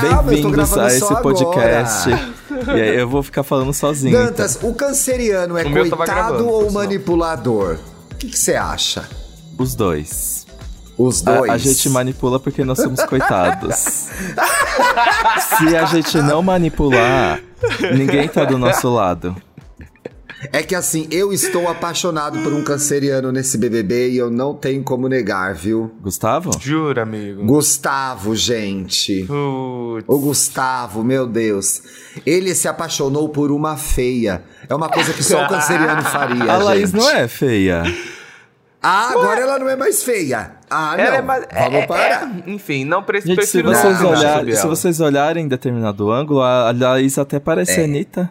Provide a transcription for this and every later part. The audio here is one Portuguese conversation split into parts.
Bem-vindos gravando a só esse agora. podcast. e aí eu vou ficar falando sozinho. então. Dantas, o canceriano é O coitado gravando, ou manipulador? O que você acha? então. Os dois. Os A, dois. a gente manipula porque nós somos coitados. Se a gente não manipular, ninguém tá do nosso lado. É que assim, eu estou apaixonado por um canceriano nesse BBB e eu não tenho como negar, viu? Gustavo? Jura, amigo? Gustavo, gente. Putz. O Gustavo, meu Deus. Ele se apaixonou por uma feia. É uma coisa que só o canceriano faria, A Laís gente. não é feia. Ah, agora ela não é mais feia. Ah, não. Ela é mais- Vamos é- parar. é- enfim, não pre Gente, se prefiro não vocês, opinar olharem, sobre se ela. vocês olharem em determinado ângulo, a a Laís até parece É. a Anitta.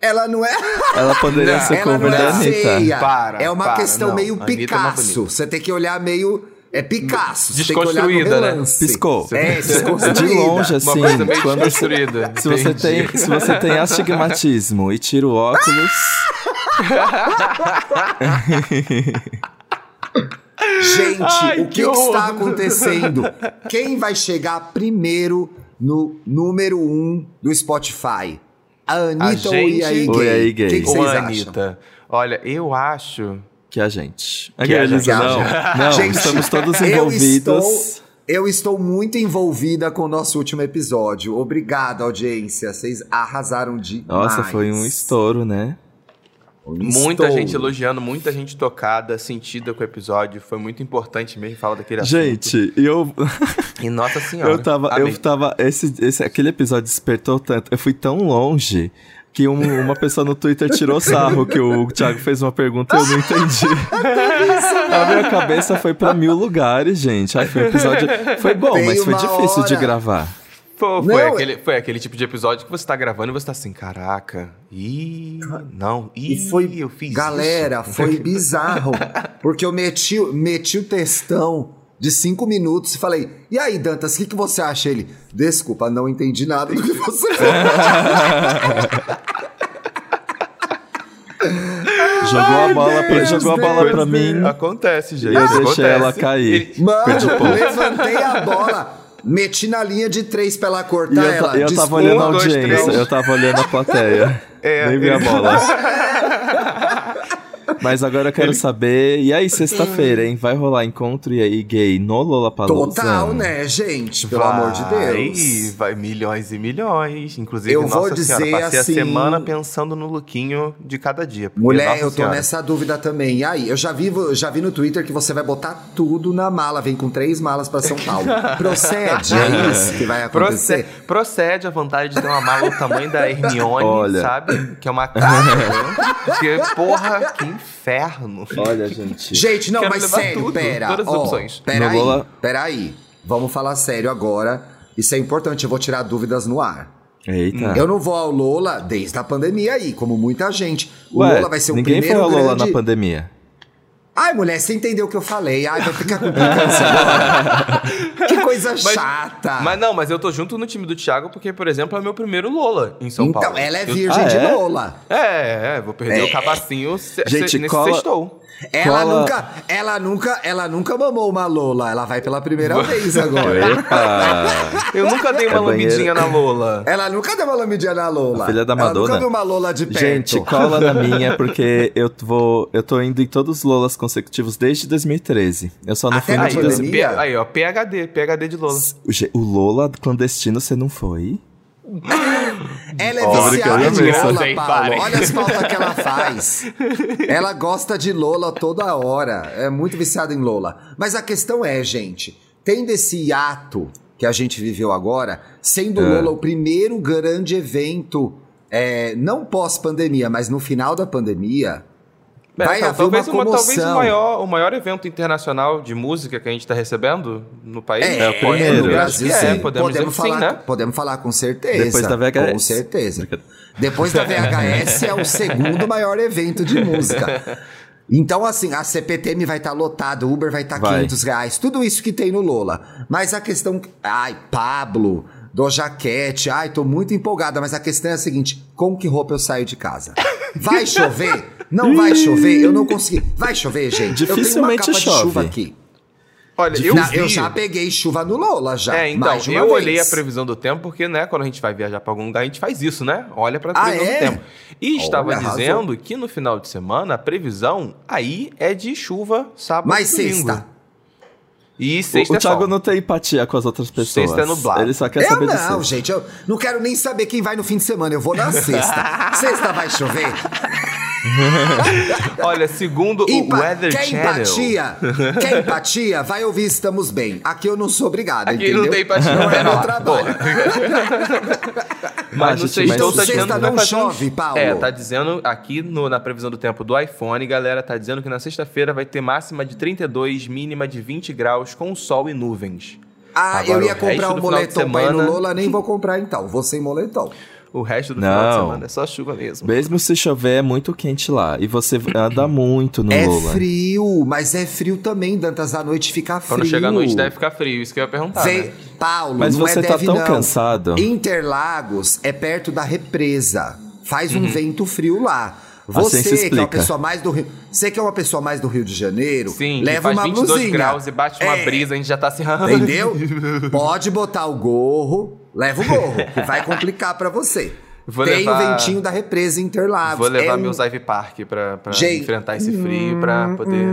Ela não é... Ela poderia Não, ser não cover da é Anitta. Para, é uma para, questão não. meio é Picasso. Você tem que olhar meio... É Picasso. Desconstruída, né? Piscou. É, De desconstruída. longe, Uma assim. coisa meio quando desconstruída. Se você, tem, se você tem astigmatismo e tira o óculos, Gente, Ai, o que, que que está acontecendo? Quem vai chegar primeiro no número um do Spotify? A Anitta ou gente- a Gay? Ou a Gay? O que, que Ou vocês a? Anitta. Olha, eu acho. que a gente. Que a gente. não. Não, Gente, estamos todos eu envolvidos. estou- Eu estou muito envolvida com o nosso último episódio. Obrigado, audiência. Vocês arrasaram demais. Nossa, foi um estouro, né? Muita estouro. gente elogiando, muita gente tocada, sentida com o episódio. Foi muito importante mesmo falar daquele assunto. Gente, eu, E Nossa Senhora. eu tava. Amém. Eu tava. Esse, esse, aquele episódio despertou tanto. Eu fui tão longe que um- uma pessoa no Twitter tirou sarro que o Thiago fez uma pergunta e eu não entendi. A minha cabeça foi pra mil lugares, gente. Ai, foi um episódio. Foi bom, Tem mas foi difícil de hora. gravar. Não, foi, é- aquele, foi aquele tipo de episódio que você tá gravando e você tá assim, caraca. Ih, não. Ih, E foi, eu fiz galera, isso. foi bizarro. Porque eu meti, meti o textão de cinco minutos e falei: E aí, Dantas, o que, que você acha? Ele, desculpa, não entendi nada do que você falou. Jogou a bola pra, Deus, jogou a bola Deus, pra Deus. mim. Acontece, gente. E eu deixei acontece. ela cair. Mano, levantei a bola, meti na linha de três pra ela E cortar eu, ela. eu tava olhando a dois, audiência, eu tava olhando a plateia. É, Nem vi a ele- bola. Mas agora eu quero saber. E aí, sexta-feira, hein? Vai rolar encontro e aí gay no Lollapalooza? Total, né, gente? Pelo vai, amor de Deus. Vai milhões e milhões. Inclusive, Eu vou nossa dizer senhora, passei assim- a semana pensando no lookinho de cada dia. porque, Mulher, eu tô senhora. nessa dúvida também. E aí, eu já vi, já vi no Twitter que você vai botar tudo na mala. Vem com três malas pra São Paulo. Procede, é isso que vai acontecer. Procede, procede a vontade de ter uma mala do tamanho da Hermione, Olha. sabe? Que é uma cara. que, porra, que inferno. Olha, gente. Gente, não, Quero mas sério, tudo, pera. todas as ó, opções. Pera aí, pera aí. Vamos falar sério agora. Isso é importante, eu vou tirar dúvidas no ar. Eita. Eu não vou ao Lola desde a pandemia aí, como muita gente. O Ué, Lola vai ser o ninguém primeiro foi ao Lola grande... na pandemia. Ai, mulher, você entendeu o que eu falei. Ai, vai ficar com implicância agora. que coisa chata. Mas não, mas eu tô junto no time do Thiago porque, por exemplo, é meu primeiro Lola em São então, Paulo. ela é Eu- virgem Ah, de é? Lola. É, é, vou perder É. o cabacinho se, Gente, se, nesse cola- sextou. Ela Cola- nunca, ela nunca, ela nunca mamou uma Lola. Ela vai pela primeira vez agora. Epa! Eu nunca dei uma É lambidinha na Lola. Ela nunca deu uma lambidinha na Lola. A filha da Ela Madonna. nunca viu uma Lola de perto. Gente, cola na minha, porque eu vou. Eu tô indo em todos os Lolas consecutivos desde 2013. Eu só não Até fui no de Aí, 2000. pandemia? P- aí, ó, PHD, PHD de Lola. O O Lola clandestino você não foi? Ela é viciada de? Lola, Paulo. Olha as pautas que ela faz. Ela gosta de Lola toda hora. É muito viciada em Lola. Mas a questão é, gente, tendo esse hiato que a gente viveu agora, sendo É. Lola o primeiro grande evento, é, não pós-pandemia, mas no final da pandemia, vai então, haver talvez, uma uma- talvez o maior, o maior evento internacional de música que a gente tá recebendo no país. É, É o primeiro. no Brasil, é, podemos, que falar, sim, né? podemos falar com certeza. Depois da VHS. Com certeza. Depois da VHS é o segundo maior evento de música. Então, assim, a CPTM vai estar lotada, o Uber vai estar Vai. 500 reais, tudo isso que tem no Lola. Mas a questão. Ai, Pablo, Doja Cat, ai, tô muito empolgada, mas a questão é a seguinte: com que roupa eu saio de casa? Vai chover? Não vai chover? Eu não consegui. Vai chover, gente? eu tenho uma Dificilmente capa de chove. chuva aqui. Olha, eu, Não, vi... eu já peguei chuva no Lola, já. É, então, mais de uma eu vez. olhei a previsão do tempo, porque, né, quando a gente vai viajar pra algum lugar, a gente faz isso, né? Olha pra Ah, previsão é? do tempo. E estava Olha, arrasou. dizendo que no final de semana, a previsão aí é de chuva sábado Mas e domingo. sexta. E sexta o é Thiago não tem empatia com as outras pessoas. Sexta é nublado. Ele só quer Eu saber não, gente. Eu não quero nem saber quem vai no fim de semana. Eu vou na sexta. sexta vai chover? Olha, segundo o Empa- Weather quer Channel... empatia? Quer empatia? Vai ouvir Estamos Bem. Aqui eu não sou obrigada, Aqui entendeu? não tem empatia, Não é não. meu trabalho. Mas no sextou mas- tá Sexta dizendo que não chove, Paulo. É, tá dizendo aqui no- na previsão do tempo do iPhone, galera, tá dizendo que na sexta-feira vai ter máxima de 32, mínima de 20 graus, com sol e nuvens. Ah, Agora, eu o ia comprar um moletom pra ir no semana- Lola, nem vou comprar então. Vou sem moletom. O resto do final de Não. semana é só chuva mesmo. Mesmo se chover, é muito quente lá. E você anda muito no É Lola. frio, mas é frio também, Dantas. À noite fica frio. Quando chegar a noite deve ficar frio, isso que eu ia perguntar, Vem, né? Paulo, Mas não você é tá deve, tão não. cansado. Interlagos é perto da represa. Faz um vento frio lá. A Você ciência que é uma pessoa mais do Rio, você que é uma pessoa mais do Rio de Janeiro, Sim, leva faz uma 22 blusinha. graus e bate uma É, brisa, a gente já tá se... Entendeu? Pode botar o gorro, leva o gorro, que vai complicar pra você. Vou Tem levar- o ventinho da represa Interlagos. Vou levar é meus Ivy Park pra, pra Gente. enfrentar esse frio, pra poder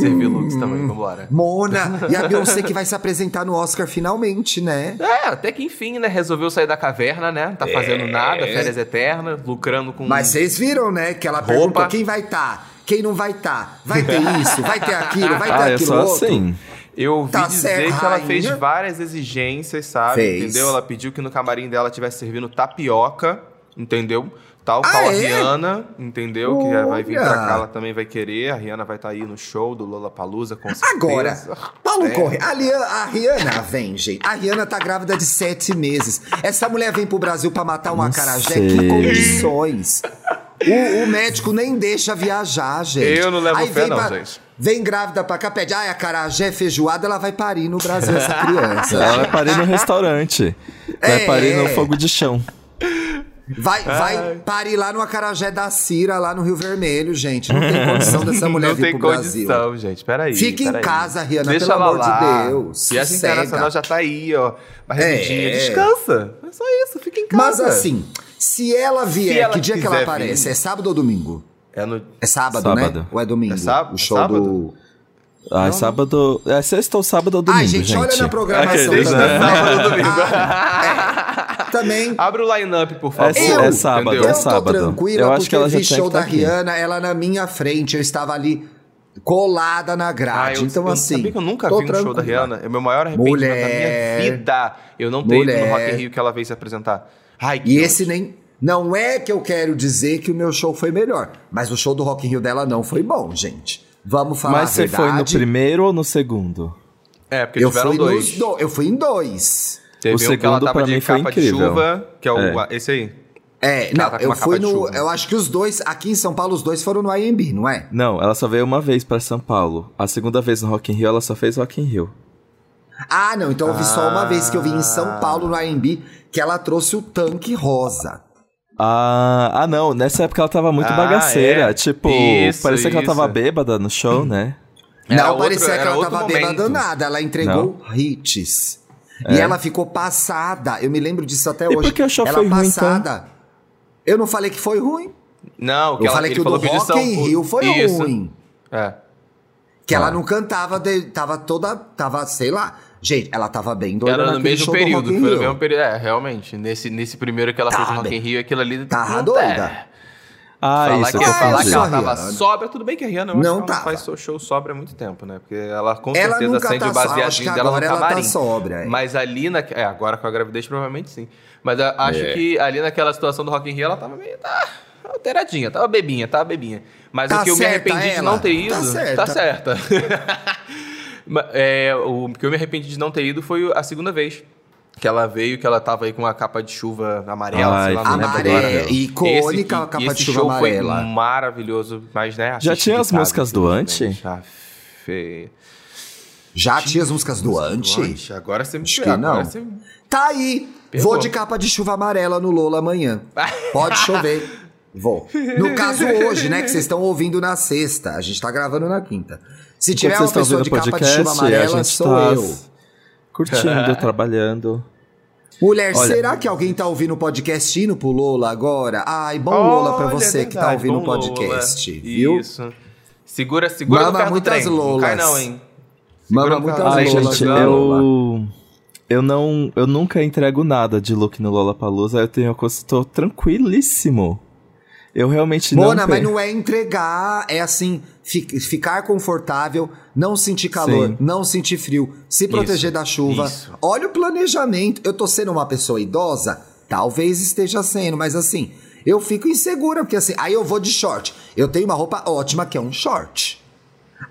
servir looks também, vambora. Mona e a Beyoncé que vai se apresentar no Oscar finalmente, né? É, até que enfim, né? Resolveu sair da caverna, né? Tá fazendo nada, férias eternas, lucrando com. É. Mas vocês viram, né? Que ela Roupa. perguntou quem vai estar, quem não vai estar. Vai ter isso, vai ter aquilo, vai ter Ah, é aquilo só outro. assim. Eu ouvi Tá dizer certo, que ela rainha. fez várias exigências, sabe? Fez. Entendeu? Ela pediu que no camarim dela tivesse servindo tapioca, entendeu? Tal Ah, qual a é? Rihanna, entendeu? Que vai vir pra Olha. cá, ela também vai querer. A Rihanna vai estar aí no show do Lollapalooza, com certeza. Agora, Paulo É. Corre, a, Lia- a Rihanna vem, gente. A Rihanna tá grávida de sete meses. Essa mulher vem pro Brasil pra matar uma Não acarajé. Que condições. O, o médico nem deixa viajar, gente. Eu não levo fé, vem não, pra- gente. Vem grávida pra cá, pede, ai, acarajé feijoada, ela vai parir no Brasil, essa criança. Ela vai parir no restaurante. Vai É. parir no fogo de chão. Vai, vai parir lá no acarajé da Cira, lá no Rio Vermelho, gente. Não tem condição dessa mulher não vir tem pro Brasil. condição, gente. Peraí. Fica em peraí. casa, Rihanna, Deixa pelo amor de lá. Deus. E essa Sossega. internacional já tá aí, ó. Barrigudinha. É. Descansa. É só isso, fica em casa. Mas assim, se ela vier, Se ela que dia que ela aparece? vir. É sábado ou domingo? É no. É sábado, Sábado. né? Ou é domingo? É sábado? O show É sábado? do. Ah, sábado. É sexta ou sábado ou domingo, Ai, gente, olha na programação Aqueles, também. né? Sábado ou domingo. Ah, é. Também. Abre o line-up, por favor. É, Eu- é sábado, entendeu? é eu tô sábado. tranquila Eu acho que ela já vi tinha show que tá da aqui. Rihanna, ela na minha frente, eu estava ali colada na Ah, grade. eu, então, eu assim. sabia que eu nunca vi um show da tranquila. Rihanna. É o meu maior arrependimento Mulher. da minha vida. Eu não ter ido no. Rock in Rio que ela veio se apresentar. Ai, que E ódio. esse nem. Não é que eu quero dizer que o meu show foi melhor, mas o show do Rock in Rio dela não foi bom, gente. Vamos falar Mas a você verdade. foi no primeiro ou no segundo? É, porque Eu tiveram fui, dois. do- eu fui em dois. Teve O um que ela segundo, tava de mim, foi capa de incrível. chuva, que é o É. esse aí. É, não, tá com eu fui no. Eu acho que os dois, aqui em São Paulo, os dois foram no IMB, não é? Não, ela só veio uma vez pra São Paulo. A segunda vez no Rock in Rio, ela só fez Rock in Rio. Ah, não, então eu vi só uma vez que eu vi em Ah. São Paulo, no IMB, que ela trouxe o tanque rosa. Ah, ah, não. Nessa época ela tava muito Ah, bagaceira. é. Tipo, Isso, parecia que ela tava isso. bêbada no show, né? Era não outro- parecia que ela tava momento. bêbada nada, ela entregou hits. E É. ela ficou passada. Eu me lembro disso até E hoje. por que o show ela foi ruim, passada. Eu não falei que foi ruim. Não, que Eu ela, falei que o do Rock são- in Rio foi Isso. ruim. É. Que Ah. ela não cantava, de- tava toda, tava, sei lá. Gente, ela tava bem doida Era no mesmo período, foi no mesmo período. É, realmente. Nesse, nesse primeiro que ela fez no Rock in. Rio, aquilo ali... Tava não doida. é. Ah, falar isso que, eu falar que ela tava sóbria, tudo bem que a Rihanna Não tava. faz seu show sóbria há muito tempo, né? Porque ela com Ela certeza acende tá o baseadinho dela no ela tá camarim. sóbria, é. Mas ali, na, é, agora com a gravidez provavelmente sim. Mas eu acho É. que ali naquela situação do Rock in Rio, ela tava meio... Tá, alteradinha, tava bebinha, tava bebinha. Mas Tá o que eu me arrependi de ela? não ter ido... Tá certa. Tá certa. É, o que eu me arrependi de não ter ido foi a segunda vez. Que ela veio, que ela tava aí com uma capa de chuva amarela, Ai, sei lá, não lembro Amarela, agora. icônica Esse- a capa de chuva show amarela. Foi maravilhoso, mas né? Já tinha as músicas do Anti? infelizmente. Ah, feio. Já tinha as músicas do Anti? Anti, Agora você me Acho que não. você- Tá aí. Pegou. Vou de capa de chuva amarela no Lola amanhã. Pode chover. Vou. No caso hoje, né, que vocês estão ouvindo na sexta, a gente tá gravando na quinta. Se tiver uma vocês estão pessoa de o capa de chuva podcast, a amarela, gente sou tá eu. curtindo, trabalhando. Mulher, Olha- será que alguém tá ouvindo o podcast indo pro Lola agora? Ai, bom Lola pra Olha, você é que tá ouvindo o podcast, Lola. viu? Isso. Segura, segura Mama no do muitas trem. Não cai Lolas. não, hein? Mama Segura no muitas Ai, Lolas, gente, eu. Eu não. Eu nunca entrego nada de look no Lollapalooza, eu tenho. Eu tô tranquilíssimo. Eu realmente não. Mona, mas não é entregar, é assim, fi- ficar confortável, não sentir calor, Sim. não sentir frio, se proteger da chuva. isso. Olha o planejamento. Eu tô sendo uma pessoa idosa? Talvez esteja sendo, mas assim, eu fico insegura, porque assim, aí eu vou de short. Eu tenho uma roupa ótima que é um short.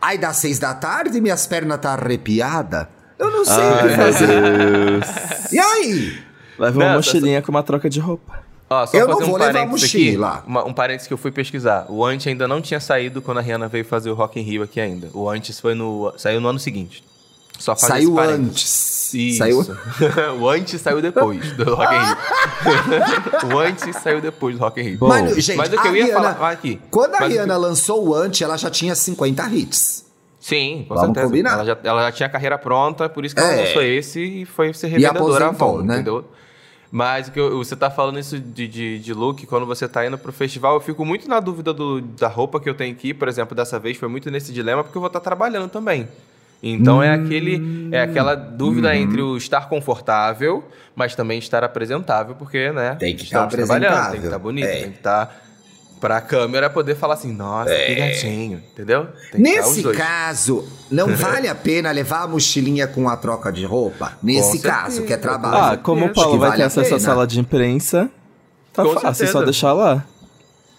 Aí dá seis da tarde e minhas pernas tá arrepiada. Eu não sei o que Ai, fazer. Deus. E aí? Leva uma mochilinha com uma troca de roupa. Ó, só Eu fazer não um vou levar parênteses mochila. Aqui, uma- um parênteses que eu fui pesquisar. O Antes ainda não tinha saído quando a Rihanna veio fazer o Rock in Rio aqui ainda. O Antes foi no, saiu no ano seguinte. Só fazer Saiu antes. Isso. Saiu o Antes saiu depois do Rock in Rio. o Antes saiu depois do Rock in Rio. Bom, Mas, gente, Mas o que eu ia Rihanna- falar aqui. Quando a o que- Rihanna lançou o Ante, ela já tinha 50 hits. Sim, com Vamos certeza. combinar. Ela já, ela já tinha a carreira pronta, por isso que ela É. lançou esse e foi ser revendedora à aposentou, mão, né? entendeu? Mas eu- você tá falando isso de, de, de look, quando você tá indo pro festival, eu fico muito na dúvida do- da roupa que eu tenho que ir, por exemplo, dessa vez foi muito nesse dilema, porque eu vou estar trabalhando também. Então é aquele é aquela dúvida Uhum. entre o estar confortável, mas também estar apresentável, porque, né? Tem que estar trabalhando, apresentável. tem que estar bonito, É. tem que estar pra câmera poder falar assim, nossa, que gatinho, entendeu? Que Nesse caso, não vale a pena levar a mochilinha com a troca de roupa? Nesse certeza, caso, que é com trabalho. Ah, como o Paulo vai vale ter acesso à sala de imprensa, tá Com fácil, certeza. só deixar lá.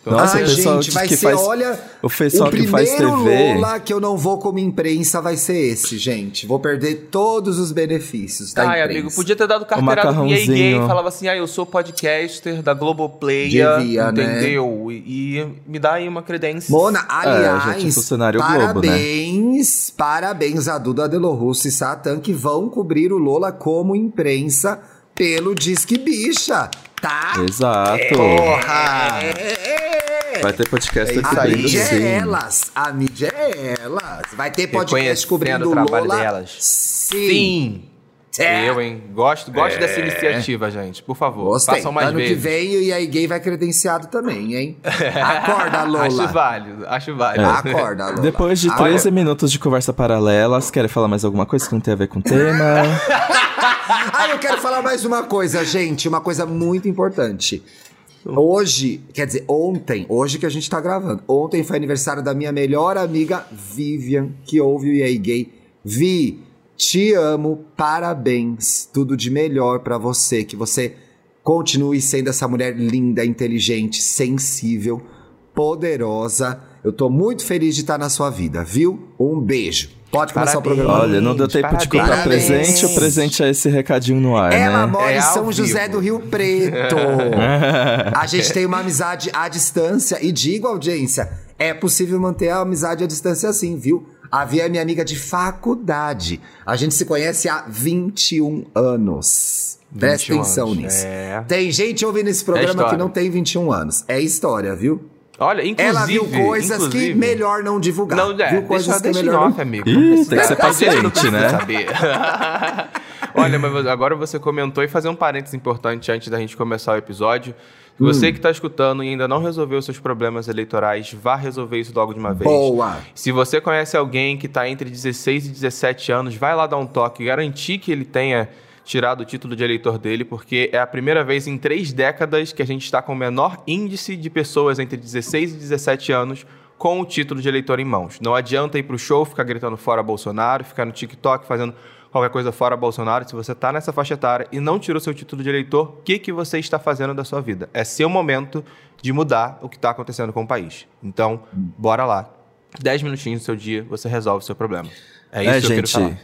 Nossa, Ai, o pessoal gente, vai que ser, faz- olha... o pessoal o que faz primeiro TV. Lola que eu não vou como imprensa vai ser esse, gente. Vou perder todos os benefícios da Ai, imprensa. amigo, podia ter dado carteirada do EA. Gay, falava assim, ah, eu sou podcaster da Globoplay, Devia, né? entendeu? E, e me dá aí uma credência. Mona, aliás, É, gente, funcionário Globo, né? parabéns, parabéns a Duda Delorrusso e Satan que vão cobrir o Lola como imprensa pelo Disque Bicha, tá? Exato. Porra! É, Vai ter podcast a cobrindo mídia é sim. elas, a mídia é elas. Vai ter podcast cobrindo o trabalho Lola. delas. Sim. Sim! É. Eu, hein? Gosto, gosto dessa iniciativa, gente. Por favor, Gostei. façam mais ano vezes. que vem o EA Gay vai credenciado também, hein? Acorda, Lola. Acho válido, acho válido. Acorda, Lola. Depois de Acorda. 13 minutos de conversa paralela, vocês querem falar mais alguma coisa que não tem a ver com o tema? Ah, eu quero falar mais uma coisa, gente. Uma coisa muito importante. Hoje, quer dizer, ontem, hoje que a gente tá gravando. Ontem foi aniversário da minha melhor amiga Vivian, que ouve o EA Gay. Vi, te amo, parabéns. Tudo de melhor pra você. Que você continue sendo essa mulher linda, inteligente, sensível, poderosa. Eu tô muito feliz de estar na sua vida, viu? Um beijo. Pode começar o Parabéns. programa. Olha, não deu tempo de comprar Parabéns. presente, o presente é esse recadinho no ar, Ela né? mora É em São José vivo. do Rio Preto. a gente tem uma amizade à distância e digo, audiência, é possível manter a amizade à distância assim, viu? A Via é minha amiga de faculdade. A gente se conhece há 21 anos. Presta 21 atenção anos, nisso. é. Tem gente ouvindo esse programa que história. não tem 21 anos. É história, viu? Olha, inclusive... Ela viu coisas inclusive- que melhor não divulgar. Não, é, viu coisas deixa, que deixa em melhor não off, amigo. Ih, Não precisa- tem que ser não paciente, né? saber. Olha, mas agora você comentou e fazer um parênteses importante antes da gente começar o episódio. Hum. Você que está escutando e ainda não resolveu seus problemas eleitorais, vá resolver isso logo de uma vez. Boa. Se você conhece alguém que está entre 16 e 17 anos, vai lá dar um toque, garantir que ele tenha tirado o título de eleitor dele, porque é a primeira vez em três décadas que a gente está com o menor índice de pessoas entre 16 e 17 anos com o título de eleitor em mãos. Não adianta ir pro show, ficar gritando fora Bolsonaro, ficar no TikTok fazendo qualquer coisa fora Bolsonaro. Se você está nessa faixa etária e não tirou seu título de eleitor, o que, que você está fazendo da sua vida? É seu momento de mudar o que está acontecendo com o país. Então, bora lá. 10 minutinhos do seu dia, você resolve o seu problema. É isso É, que eu quero gente. falar.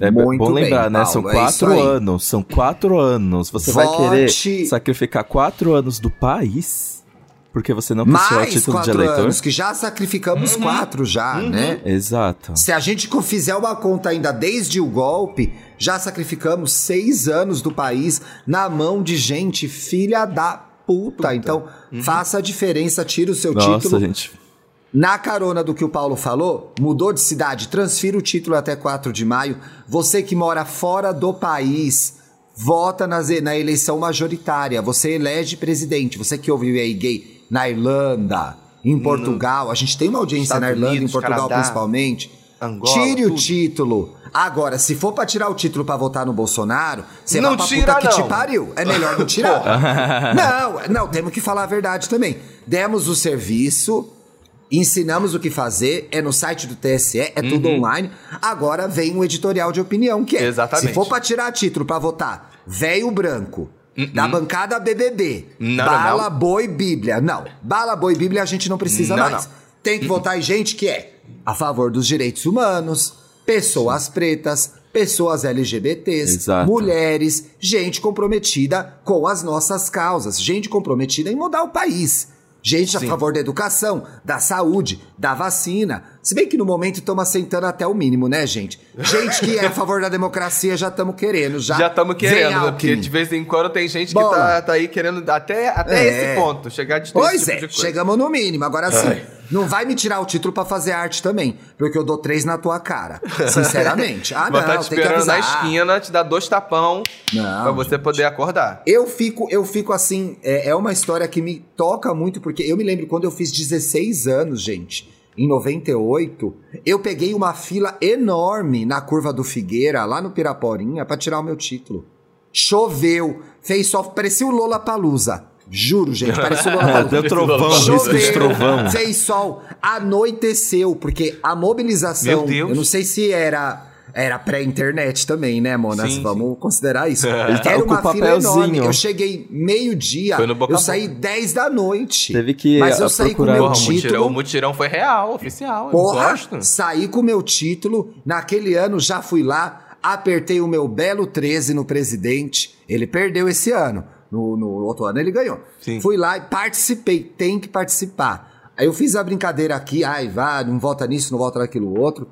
É Muito bom bem, lembrar, né? São Paulo, é isso quatro aí. anos. São quatro anos. Você vai querer sacrificar quatro anos do país? Porque você não quis tirar o Mais título de quatro eleitor? anos, que já sacrificamos Uhum. quatro já, né? Exato. Se a gente fizer uma conta ainda desde o golpe, já sacrificamos seis anos do país na mão de gente filha da puta. Então, faça a diferença, tira o seu Nossa, título. gente. Na carona do que o Paulo falou, mudou de cidade, transfira o título até 4 de maio. Você que mora fora do país, vota nas- na eleição majoritária. Você elege presidente. Você que ouviu aí gay na Irlanda, em Portugal. A gente tem uma audiência Estados na Irlanda, Unidos, em Portugal Canadá, principalmente. Angola, Tire o tudo. título. Agora, se for pra tirar o título pra votar no Bolsonaro, você Não vai pra tira, puta que te não. pariu. É melhor não tirar. não, não, temos que falar a verdade também. Demos o serviço, ensinamos o que fazer, é no site do TSE, é tudo online. Agora vem um editorial de opinião, que é. Exatamente. Se for pra tirar título pra votar, velho branco. Da bancada BBB. Não, bala, não. boi, bíblia. Não. Bala, boi, bíblia a gente não precisa Não, mais. não. Tem que votar em gente que é a favor dos direitos humanos, pessoas pretas, pessoas LGBTs, Exato. mulheres, gente comprometida com as nossas causas, gente comprometida em mudar o país. Gente a Sim. favor da educação, da saúde, da vacina. Se bem que no momento estamos assentando até o mínimo, né, gente? Gente que é a favor da democracia já estamos querendo. Já Já estamos querendo, né? Porque de vez em quando tem gente que Bola. tá, tá aí querendo até, até É. esse ponto, chegar de Pois tipo é, de chegamos no mínimo. Agora sim, Ai. Não vai me tirar o título pra fazer arte também, porque eu dou três na tua cara. Sinceramente. Ah, Vai não, estar te tem que avisar. na esquina, te dar dois tapão pra você gente. poder acordar. Eu fico, eu fico assim, é, é uma história que me toca muito, porque eu me lembro quando eu fiz 16 anos, gente, em 98, eu peguei uma fila enorme na curva do Figueira, lá no Piraporinha, pra tirar o meu título. Choveu, fez sol, parecia o Lola Palusa. Juro, gente, Lola Palusa. Deu trovão, risco de trovão. fez sol, anoiteceu, porque a mobilização, Meu Deus. eu não sei se era era pré-internet também, né, Monas? Sim, Vamos considerar isso. Tá Era uma o fila enorme. papelzinho. Eu cheguei meio-dia, Foi no boca eu saí 10 da noite. Teve que, Mas eu saí com o meu Porra, o mutirão, título. o mutirão foi real, oficial. eu Porra, gosto. saí com o meu título. Naquele ano já fui lá, apertei o meu belo 13 no presidente. Ele perdeu esse ano. No, no outro ano ele ganhou. Sim. Fui lá e participei. Tem que participar. Aí eu fiz a brincadeira aqui, ai, vá, não vota nisso, não vota naquilo outro.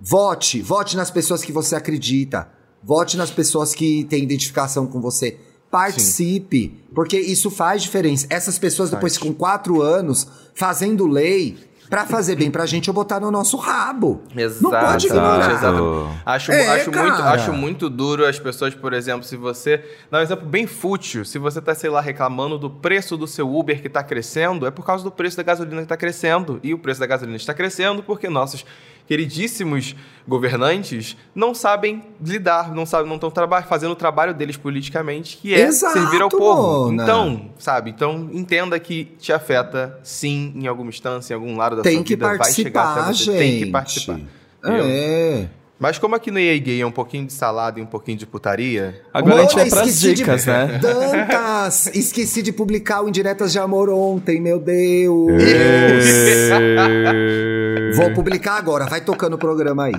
Vote, vote nas pessoas que você acredita. Vote nas pessoas que têm identificação com você. Participe, porque isso faz diferença. Essas pessoas, depois com quatro anos, fazendo lei, pra fazer bem pra gente, eu botar no nosso rabo. Não pode ignorar. exatamente. Acho, É, acho, muito, acho muito duro as pessoas, por exemplo, se você. Dá um exemplo bem fútil. Se você tá, sei lá, reclamando do preço do seu Uber que tá crescendo, é por causa do preço da gasolina que tá crescendo. E o preço da gasolina está crescendo porque nossos queridíssimos governantes não sabem lidar, não sabem, não estão fazendo o trabalho deles politicamente, que é Exato, servir ao povo. Mona. Então, sabe? Então, entenda que te afeta, sim, em alguma instância, em algum lado da Tem sua que vida, vai chegar participar, até você. gente. Tem que participar. É. Mas como aqui no EA Gay é um pouquinho de salada e um pouquinho de putaria, Agora a gente vai pras esqueci de- dicas, né? Dantas! Esqueci de publicar o Indiretas de Amor ontem, meu Deus! Vou publicar agora, vai tocando o programa aí.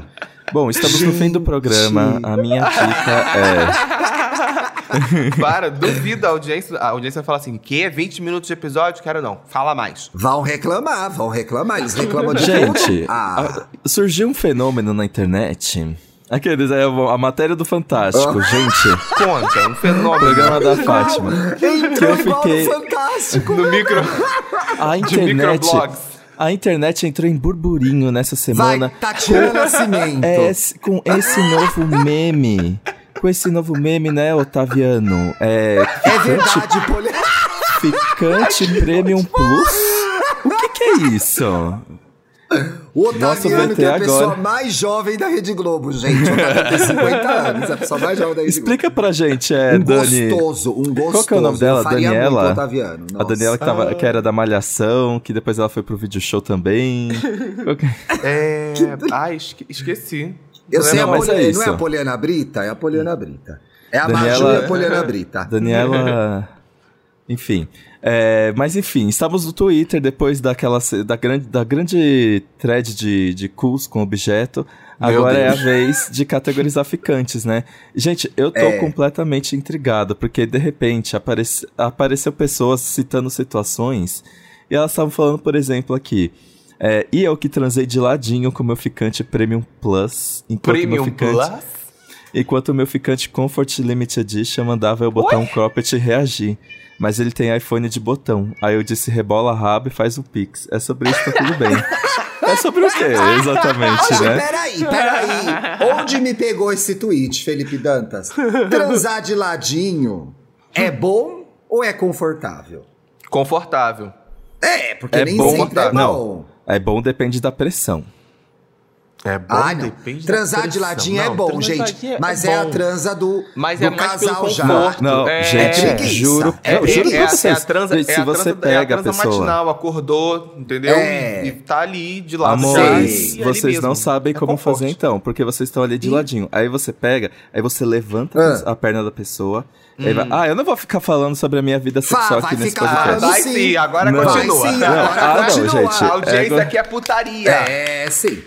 Bom, estamos no fim do programa. A minha dica é. para, duvida a audiência. A audiência vai falar assim: que 20 minutos de episódio? Quero não. Fala mais. Vão reclamar, vão reclamar. Eles reclamam de Gente, tudo. Ah, a- surgiu um fenômeno na internet. Aqueles, é a matéria do Fantástico, Ah. gente. Conta, um fenômeno. Programa da Fátima. Que entrou eu igual fiquei. no Fantástico. No micro. A internet. microblogs. A internet entrou em burburinho nessa Vai, semana. Tatiana Nascimento. É, com esse novo meme. Com esse novo meme, né, Otaviano? É. É verdade, poli... Ficante Premium Plus? O que, que é isso? O Otaviano, que é a pessoa agora. mais jovem da Rede Globo, gente. O Otaviano tem 50 anos, é a pessoa mais jovem da Rede Globo. Explica pra gente, é, um Dani. gostoso, um gostoso. Qual que é o nome dela? Daniela? A. Daniela que, tava, que era da Malhação, que depois ela foi pro vídeo show também. Que- É. Ai, esque- esqueci. Eu sei, Não, a é não é a Poliana Brita? É a Poliana Brita. É a Daniela- Maju e a Poliana Brita. Daniela. Enfim. É, mas enfim, estamos no Twitter depois daquela da grande, da grande thread de, de cools com objeto. Meu Agora é a vez de categorizar ficantes, né? Gente, eu tô É. completamente intrigado, porque de repente aparece, apareceu pessoas citando situações e elas estavam falando, por exemplo, aqui. É, e eu que transei de ladinho com meu ficante Premium Plus, enquanto meu Premium ficante, Plus? enquanto o meu ficante Comfort Limited Edition mandava eu botar um cropped e reagir. mas ele tem iPhone de botão. Aí eu disse, rebola rabo e faz o Pix. É sobre isso, tá tudo bem. É sobre o quê, exatamente, Oxe, né? peraí, peraí. Onde me pegou esse tweet, Felipe Dantas? Transar de ladinho é bom ou é confortável? Confortável. É, porque É nem bom, sempre é não. É bom, depende da pressão. É bom, Ah, não. depende Transar de ladinho é Não, bom, transar de gente. ladinho Mas é, a bom. transa do, Mas do é mais pelo casal já. Não, É, gente, preguiça. juro, É não, juro pra é, vocês. a transa, Gente, é se a você transa, pega é a a transa pessoa... matinal, acordou, entendeu? É. E tá ali de lado Amores, já, e vocês não sabem É como conforto. fazer então, porque vocês estão ali de ladinho. Aí você pega, aí você levanta Ah. a perna da pessoa, aí vai, ah, eu não vou ficar falando sobre a minha vida sexual aqui nesse Ah, podcast. vai sim. sim, agora continua. Agora ah, não, continua. gente. A audiência É, aqui é putaria. É, sim.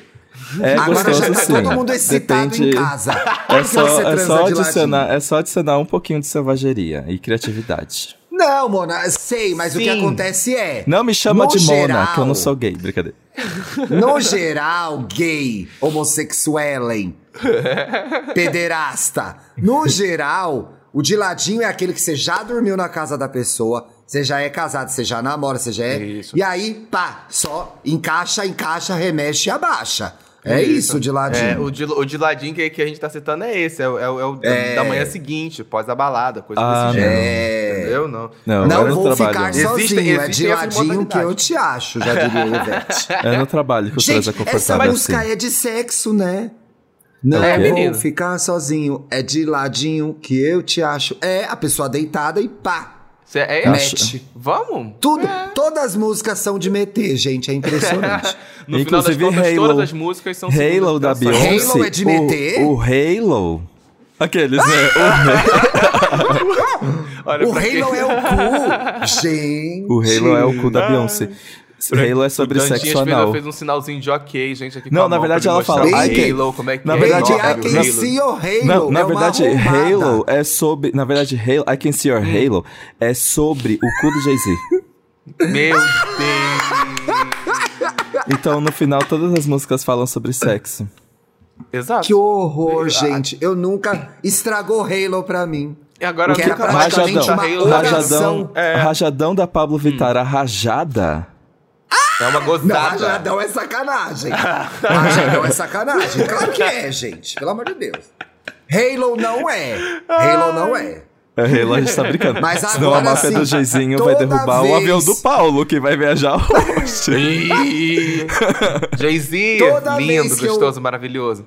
É Agora gostoso já tá sim. todo mundo excitado Depende... em casa. É só, você é, só adicionar, é só adicionar um pouquinho de selvageria e criatividade. Não, Mona, sei, mas o que Sim. acontece é... Não me chama no de Mona, geral- que eu não sou gay, brincadeira. No geral, gay, homossexuelen, pederasta. No geral, o de ladinho é aquele que você já dormiu na casa da pessoa, você já é casado, você já namora, você já é. Isso. E aí, pá, só encaixa, encaixa, remexe e abaixa. É isso, de ladinho. É, o, de, o de ladinho que, que a gente tá citando é esse, é, o- é é o da- É. da manhã seguinte, pós a balada, coisa Ah, desse não. jeito. É. Entendeu? Não. Não, Não eu não vou trabalho. ficar sozinho, é de ladinho que eu te acho, já diria o Ivete. Eu não trabalho com Gente, transa essa confortável música assim. é de sexo, né? Não É, vou menino. ficar sozinho, é de ladinho que eu te acho. É a pessoa deitada e pá, Cê- é esse? Vamos? Tudo, todas as músicas são de meter, gente, é impressionante. No Inclusive, final das contas, Halo- todas as músicas são Halo da. Beyoncé. Halo é de meter? O, o Halo. Aqueles, né? Olha, o quem- Halo é o cu. Gente. O Halo é o cu da Beyoncé. Halo é sobre sexo fez, anal. fez um sinalzinho de ok, gente, aqui Não, na verdade ela fala, Halo, como é que na é. verdade, I can see your Halo. Não, na é uma verdade. Halo é sobre. Na verdade, Halo, I Can See Your Hum. Halo é sobre o cu do Jay-Z. Meu Deus. Então, no final, todas as músicas falam sobre sexo. Exato. Que horror, gente. Eu nunca estragou Halo pra mim. E agora Que era praticamente Rajadão, uma rajadão, É. rajadão da Pablo Vittar, a rajada. É uma Não, gozada. rajadão é sacanagem. rajadão é sacanagem. Claro que é, gente. Pelo amor de Deus. Halo não é. Halo não é. É, Halo, a gente tá brincando. Mas Senão a agora máfia sim, do Jayzinho vai derrubar o vez- avião do Paulo, que vai viajar hoje. Toda lindo, que eu- gostoso, maravilhoso.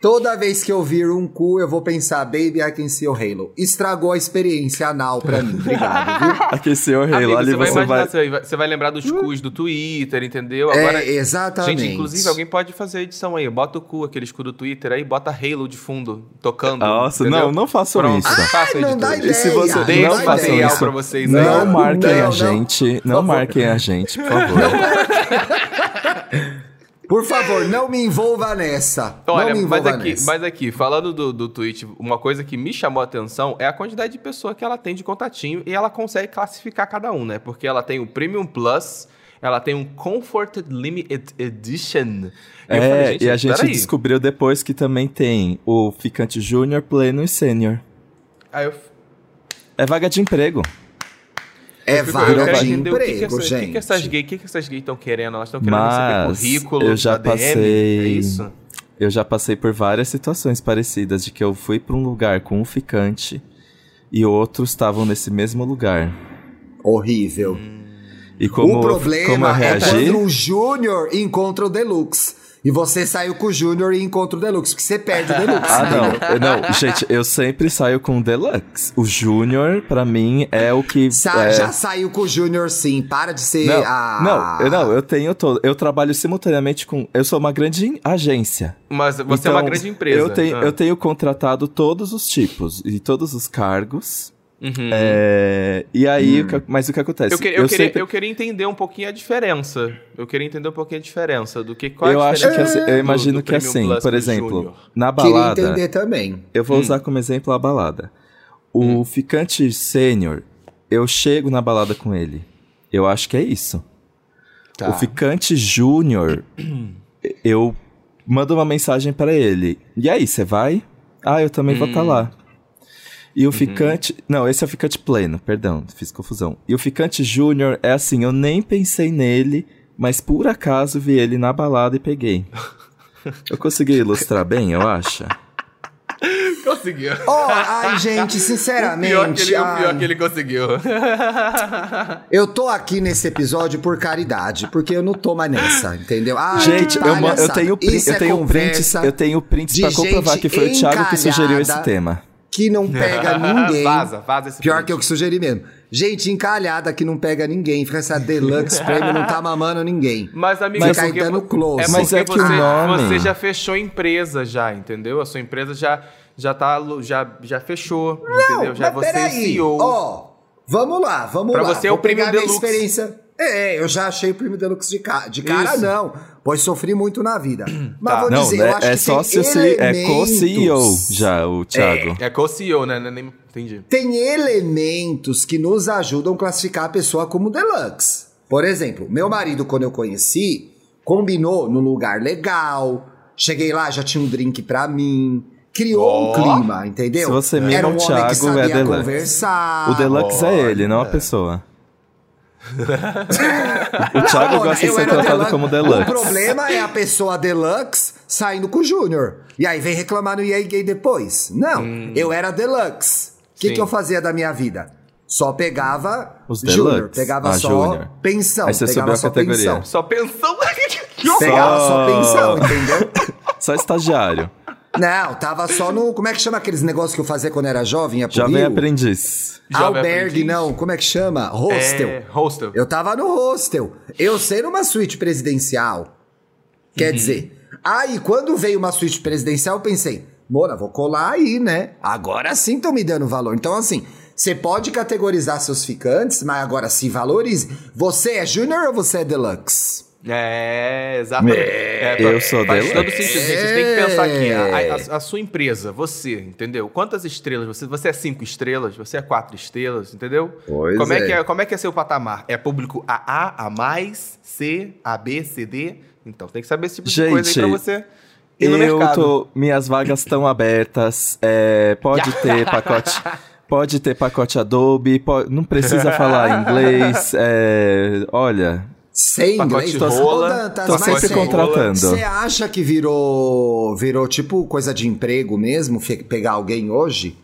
Toda vez que eu vir um cu, eu vou pensar, baby, I can see your Halo. Estragou a experiência anal pra mim. Obrigado, viu? Aqueceu o Halo, Amigo, ali você vai você imaginar, vai... você vai, você vai lembrar dos cus do Twitter, entendeu? É, Agora, exatamente. Gente, inclusive, alguém pode fazer a edição aí. Bota o cu, aquele cu do Twitter aí, bota Halo de fundo, tocando. Nossa, entendeu? não, não façam Pronto, isso. faça Ai, não dá editor. E se ideia, você não Deixa não façam ideia. isso, pra vocês não, aí. Não, marquem não, a não. gente, não marquem a gente, por favor. Por favor, não me envolva nessa. Olha, não me mas envolva aqui, nessa. mas aqui, falando do, do tweet, uma coisa que me chamou a atenção é a quantidade de pessoa que ela tem de contatinho e ela consegue classificar cada um, né? Porque ela tem o Premium Plus, ela tem um Comforted Limited Edition. E É, falei, e a gente peraí. descobriu depois que também tem o ficante júnior, pleno e sênior. Aí eu, É vaga de emprego. É vaga de entender o que que emprego, essa- gente. O que, que essas gays, o que, que essas gays estão querendo? Elas estão querendo receber Mas currículo, eu já ADM, passei- é isso? Eu já passei por várias situações parecidas de que eu fui pra um lugar com um ficante e outros estavam nesse mesmo lugar. Horrível. E como, o problema como eu é reagi? quando o Júnior encontra o Deluxe. E você saiu com o Júnior e encontra o Deluxe, porque você perde o Deluxe. Ah, não. Eu- Não, gente, eu sempre saio com o Deluxe. O Júnior, pra mim, é o que. Sa- é... Já saiu com o Júnior, sim. Para de ser Não, a. não, eu, não, eu tenho todo. Eu trabalho simultaneamente com. Eu sou uma grande agência. Mas você é uma Então, grande empresa. Eu tenho, Ah. eu tenho contratado todos os tipos e todos os cargos. Uhum. É, e aí, o que- mas o que acontece? Eu, que- eu queria, sempre- eu queria entender um pouquinho a diferença. Eu queria entender um pouquinho a diferença do que qual é a eu acho que assim, eu do- imagino do que Premium assim, Plus por exemplo, na Queria balada, entender também. eu vou Hum. usar como exemplo a balada. O ficante sênior, eu chego na balada com ele. Eu acho que é isso. Tá. O ficante júnior, eu mando uma mensagem pra ele. E aí, você vai? Ah, eu também vou Hum. estar lá. E o ficante. Não, esse é o ficante pleno, perdão, fiz confusão. E o ficante júnior é assim, eu nem pensei nele, mas por acaso vi ele na balada e peguei. Eu consegui ilustrar bem, eu acho. Conseguiu. Ó, ai, gente, O sinceramente. pior, que ele, o pior ai, que ele conseguiu. Eu tô aqui nesse episódio por caridade, porque eu não tô mais nessa, entendeu? Ai, Gente, eu, eu tenho, Isso eu é tenho conversa eu tenho prints de pra comprovar que foi o Thiago que sugeriu esse tema. Que não pega ninguém. Vaza, vaza esse Pior print. que eu que sugeri mesmo. Gente encalhada que não pega ninguém. Fica essa deluxe premium, não tá mamando ninguém. Mas, amigo, Fica é aí porque, dando close. é Mas é que o você, nome- você já fechou empresa já, entendeu? A sua empresa já, já tá, já, já fechou, entendeu? Já mas você é peraí. CEO. Ó, vamos lá, vamos Pra lá. você é Vou o Premium Deluxe. experiência. É, eu já achei o Premium Deluxe de, ca... de cara, Isso. não. Pois sofri muito na vida. Mas Tá. vou Não, dizer, né, eu acho é que só tem se você é co-CEO elementos- já, o Thiago. É co-CEO, né? Nem, entendi. Tem elementos que nos ajudam a classificar a pessoa como deluxe. Por exemplo, meu marido, quando eu conheci, combinou no lugar legal. Cheguei lá, já tinha um drink pra mim. Criou Ó. um clima, entendeu? Se você mima Era um o homem que Thiago, é sabia deluxe. conversar. o Deluxe é ele, não a pessoa. o Thiago Não, gosta de ser tratado deluxe. como O Deluxe. problema é a pessoa deluxe saindo com o Júnior. E aí vem reclamar no EA Gay depois. Não, eu era deluxe. O que, que eu fazia da minha vida? Só pegava Os Júnior, deluxe. pegava Ah, só Júnior. pensão, Aí você pegava subiu a só categoria. pensão. Só pensão. horror! Pegava só Só- pensão, entendeu? Só estagiário. Não, tava só no. Como é que chama aqueles negócios que eu fazia quando era jovem? Jovem aprendiz. Jovem Albergue, aprendiz. não. Como é que chama? Hostel. É, hostel. Eu tava no hostel. Eu sei numa suíte presidencial. Quer dizer, aí quando veio uma suíte presidencial, eu pensei, Mona, vou colar aí, né? Agora sim estão me dando valor. Então, assim, você pode categorizar seus ficantes, mas agora se valorize. Você é júnior ou você é deluxe? É, exatamente. É, eu sou faz deluxe. todo sentido, gente. Vocês têm que pensar aqui. A, É. a- a sua empresa, você, entendeu? Quantas estrelas você? Você é cinco estrelas? Você é quatro estrelas, entendeu? Pois como é. é. que é. Como é que é seu patamar? É público AA, A mais, C, AB, CD? Então tem que saber esse tipo de coisa aí Gente, pra você ir no Eu mercado. tô. Minhas vagas estão abertas. é, pode ter pacote. Pode ter pacote Adobe. po- não precisa falar inglês. é, olha, Sem inglês? rola, tô mas sempre você- contratando. Você acha que virou, virou tipo coisa de emprego mesmo, pegar alguém hoje?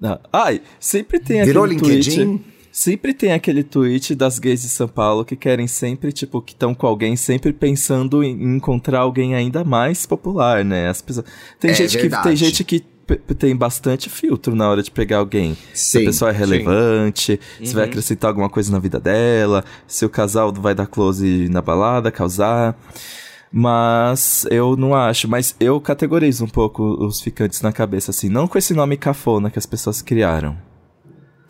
Não. Ai, sempre tem Virou aquele LinkedIn? tweet. Sempre tem aquele tweet das gays de São Paulo que querem sempre, tipo, que estão com alguém, sempre pensando em encontrar alguém ainda mais popular, né? As pessoas... Tem, É gente que, verdade. tem gente que tem bastante filtro na hora de pegar alguém. Se a Sim, pessoa é relevante, se Uhum. vai acrescentar alguma coisa na vida dela, se o casal vai dar close na balada, causar. Mas eu não acho. Mas eu categorizo um pouco os ficantes na cabeça, assim. Não com esse nome cafona que as pessoas criaram.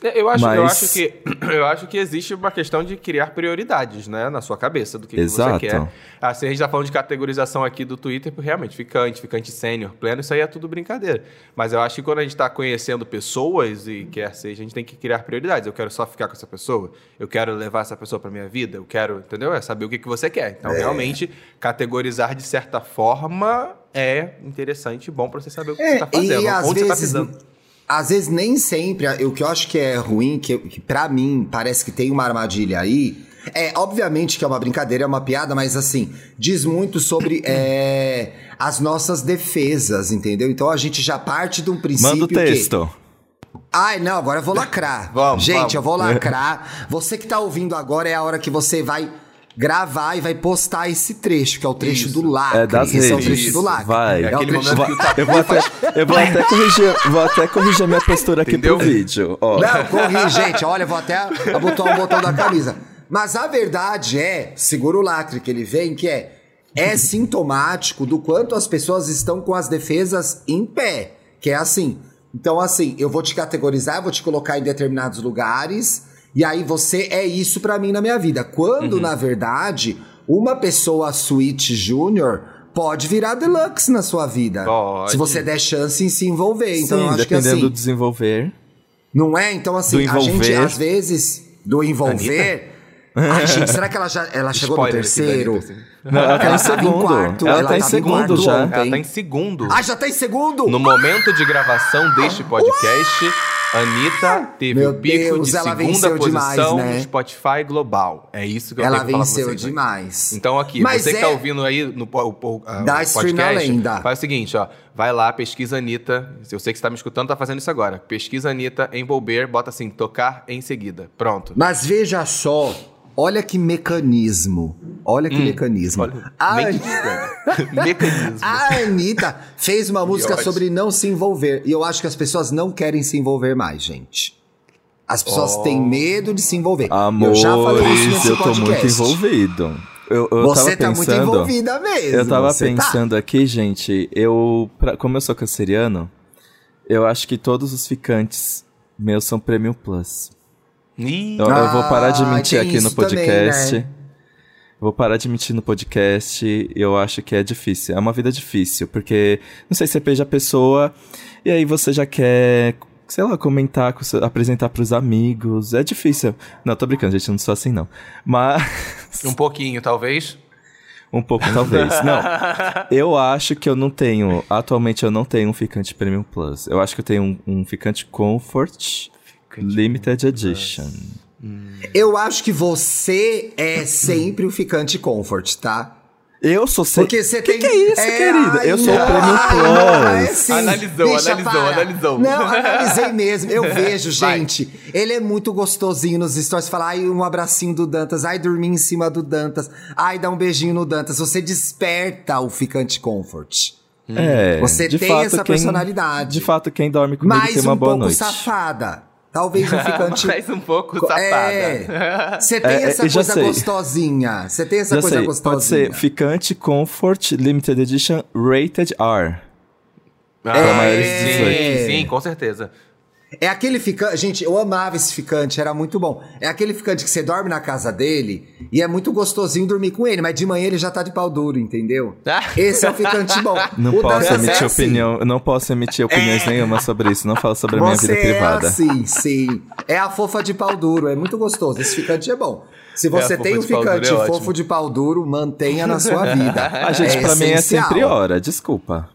É, Eu acho, eu, Mas- acho que, eu acho que existe uma questão de criar prioridades, né? Na sua cabeça, do que, que você quer. Assim, a gente tá falando de categorização aqui do Twitter, porque realmente, ficante, ficante sênior, pleno, isso aí é tudo brincadeira. Mas eu acho que quando a gente tá conhecendo pessoas e quer seja, a gente tem que criar prioridades. Eu quero só ficar com essa pessoa, eu quero levar essa pessoa pra minha vida, eu quero, entendeu? É saber o que, que você quer. Então, realmente, categorizar de certa forma é interessante e bom pra você saber o que você tá fazendo, É, e onde você tá vezes, pisando. Às vezes nem sempre, o que eu acho que é ruim, que, que para mim parece que tem uma armadilha aí, é obviamente que é uma brincadeira, é uma piada, mas assim, diz muito sobre é, as nossas defesas, entendeu? Então a gente já parte de um princípio Manda o que... texto. Ai, não, agora eu vou lacrar. Vamos, Gente, vamos. eu vou lacrar. Você que tá ouvindo agora é a hora que você vai gravar e vai postar esse trecho, que é o trecho Isso. do lacre. É das Esse é o redes. trecho do lacre. Vai. É É aquele trecho momento que o Eu vou até, eu vou até corrigir, vou até corrigir a minha postura aqui Entendeu? pro vídeo. Ó. Não, corri, gente. Olha, eu vou até abotoar o botão da camisa. Mas a verdade é, segura o lacre que ele vem, que é, é sintomático do quanto as pessoas estão com as defesas em pé. Que é assim. Então, assim, eu vou te categorizar, eu vou te colocar em determinados lugares, e aí você é isso pra mim na minha vida. Quando, Uhum. na verdade, uma pessoa suíte júnior pode virar deluxe na sua vida. Pode. Se você der chance em se envolver. Então, Sim, eu acho que dependendo assim. do desenvolver. Não é? Então, assim, a gente, às vezes, do envolver. Ai, gente, será que ela já ela chegou Spoiler no aqui da terceiro? Assim. Não, ela tá Ela em tava em segundo. quarto, ela, ela tá em segundo já. ontem. Ela tá em segundo. Ah, já tá em segundo? No momento de gravação deste podcast, Anitta teve Meu o pico Deus, de ela segunda posição demais, né? no Spotify Global. É isso que eu Ela tenho que falar pra venceu vocês, né? demais. Então aqui, Mas você que é- tá ouvindo aí no po- o, po- ah, Dá o stream na podcast, lenda. faz o seguinte, ó. Vai lá, pesquisa Anitta. Eu sei que você tá me escutando, tá fazendo isso agora. Pesquisa Anitta, envolver, bota assim, tocar em seguida. Pronto. Mas veja só, olha que mecanismo. Olha que mecanismo. Hum. Olha, A, me- Mecanismo. a Anitta fez uma música sobre não se envolver. E eu acho que as pessoas não querem se envolver mais, gente. As pessoas Oh. têm medo de se envolver. Amores, eu já falei isso nesse eu tô podcast. muito envolvido. Eu, eu Você tava tá muito pensando, envolvida mesmo. Eu tava você tá. pensando aqui, gente, eu, pra- como eu sou canceriano, eu acho que todos os ficantes meus são Premium Plus. Ih, Eu, eu vou parar de Ah, mentir aqui no isso também, podcast. né? Vou parar de mentir no podcast. Eu acho que é difícil. É uma vida difícil, porque não sei, você beija a pessoa e aí você já quer, sei lá, comentar, apresentar pros amigos. É difícil. Não, tô brincando, gente, eu não sou assim não. Mas um pouquinho, talvez. um pouco talvez. Não. Eu acho que eu não tenho, atualmente eu não tenho um ficante Premium Plus. Eu acho que eu tenho um, um ficante Comfort Limited Edition. Eu acho que você é sempre o ficante comfort, tá? Eu sou sempre. Porque você que tem. Que é isso, querida? ai, Eu sou o não, Premium ai, não, é Plus. sim. Analisou, Bicha, analisou, para. analisou. Não, analisei mesmo. Eu vejo, Vai. gente. Ele é muito gostosinho nos stories. Fala, ai, um abracinho do Dantas. Ai, dormir em cima do Dantas. Ai, dá um beijinho no Dantas. Você desperta o ficante comfort. É, Você de tem fato, essa quem- personalidade. De fato, quem dorme comigo Mais tem uma um boa pouco noite. safada. Talvez um ficante. Mais um pouco safada. É. Você tem É, é, essa já coisa sei. gostosinha. Você tem essa coisa gostosinha. pode ser Ficante Comfort Limited Edition Rated R. Ah, de sim, 18. sim, com certeza. É aquele ficante. Gente, eu amava esse ficante, era muito bom. É aquele ficante que você dorme na casa dele e é muito gostosinho dormir com ele, mas de manhã ele já tá de pau duro, entendeu? Ah. Esse é o ficante bom. Não O posso é emitir assim. opinião, eu não posso emitir opiniões nenhuma sobre isso. Não falo sobre a minha vida privada. é assim, sim. É a fofa de pau duro, é muito gostoso. Esse ficante é bom. Se você É, tem um duro ficante é fofo de pau duro, mantenha na sua vida. A gente, pra mim, é essencial. sempre hora. Desculpa.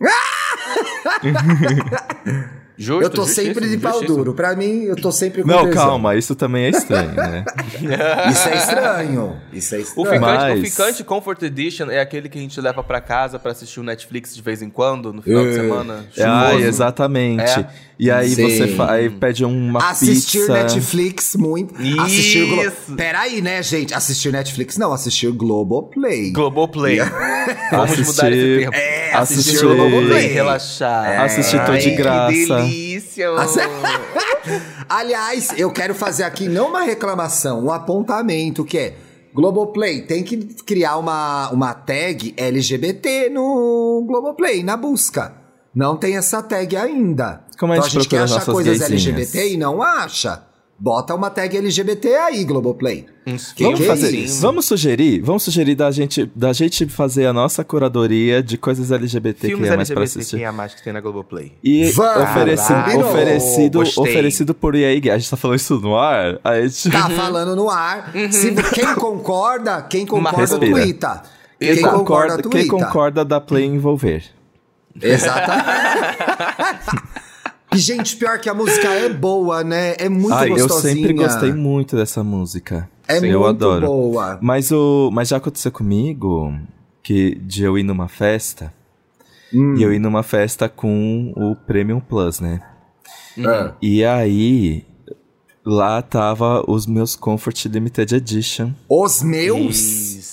Justo, Eu tô sempre de pau duro. Pra mim, eu tô sempre com Não, tesão. calma, isso também é estranho, né? Isso é estranho. Isso é O estranho. ficante, Mas- o ficante Comfort Edition é aquele que a gente leva pra casa pra assistir o Netflix de vez em quando, no final de É. semana. Ah, exatamente. É. E aí Sim. você fa- aí pede uma Assistir pizza. Netflix muito. Assistir Glo... Isso. Peraí, né, gente? Assistir Netflix não, assistir Globoplay. Globoplay. Vamos Assistir- mudar esse termo. É, assistir assistir- Globoplay. Relaxar. Assistir tô de graça. Que delícia. Aliás, eu quero fazer aqui não uma reclamação, um apontamento que é Globoplay tem que criar uma, uma tag LGBT no Globoplay, na busca. Não tem essa tag ainda. Como a então a gente gente quer achar coisas gaysinhas? LGBT e não acha. Bota uma tag LGBT aí, Globoplay. Uns Que Vamos que é fazer isso? Vamos sugerir? Vamos sugerir da gente, da gente fazer a nossa curadoria de coisas LGBT Filmes que é mais pra LGBT assistir. que é a mais que tem na Globoplay. E Vamos! oferecido, oferecido, Gostei. oferecido por EA Gay. A gente tá falando isso no ar? A gente... Tá falando no ar. Se, quem concorda, quem concorda, Respira. tuita. Quem Quem concorda, quem concorda da Play envolver. Exatamente. E, gente, pior que a música é boa, né? É muito Ai, eu gostosinha. sempre gostei muito dessa música. É eu muito adoro. boa. Mas, o, mas já aconteceu comigo que de eu ir numa festa Hum. e eu ir numa festa com o Premium Plus, né? Ah. E aí lá tava os meus Comfort Limited Edition. Os meus? Isso.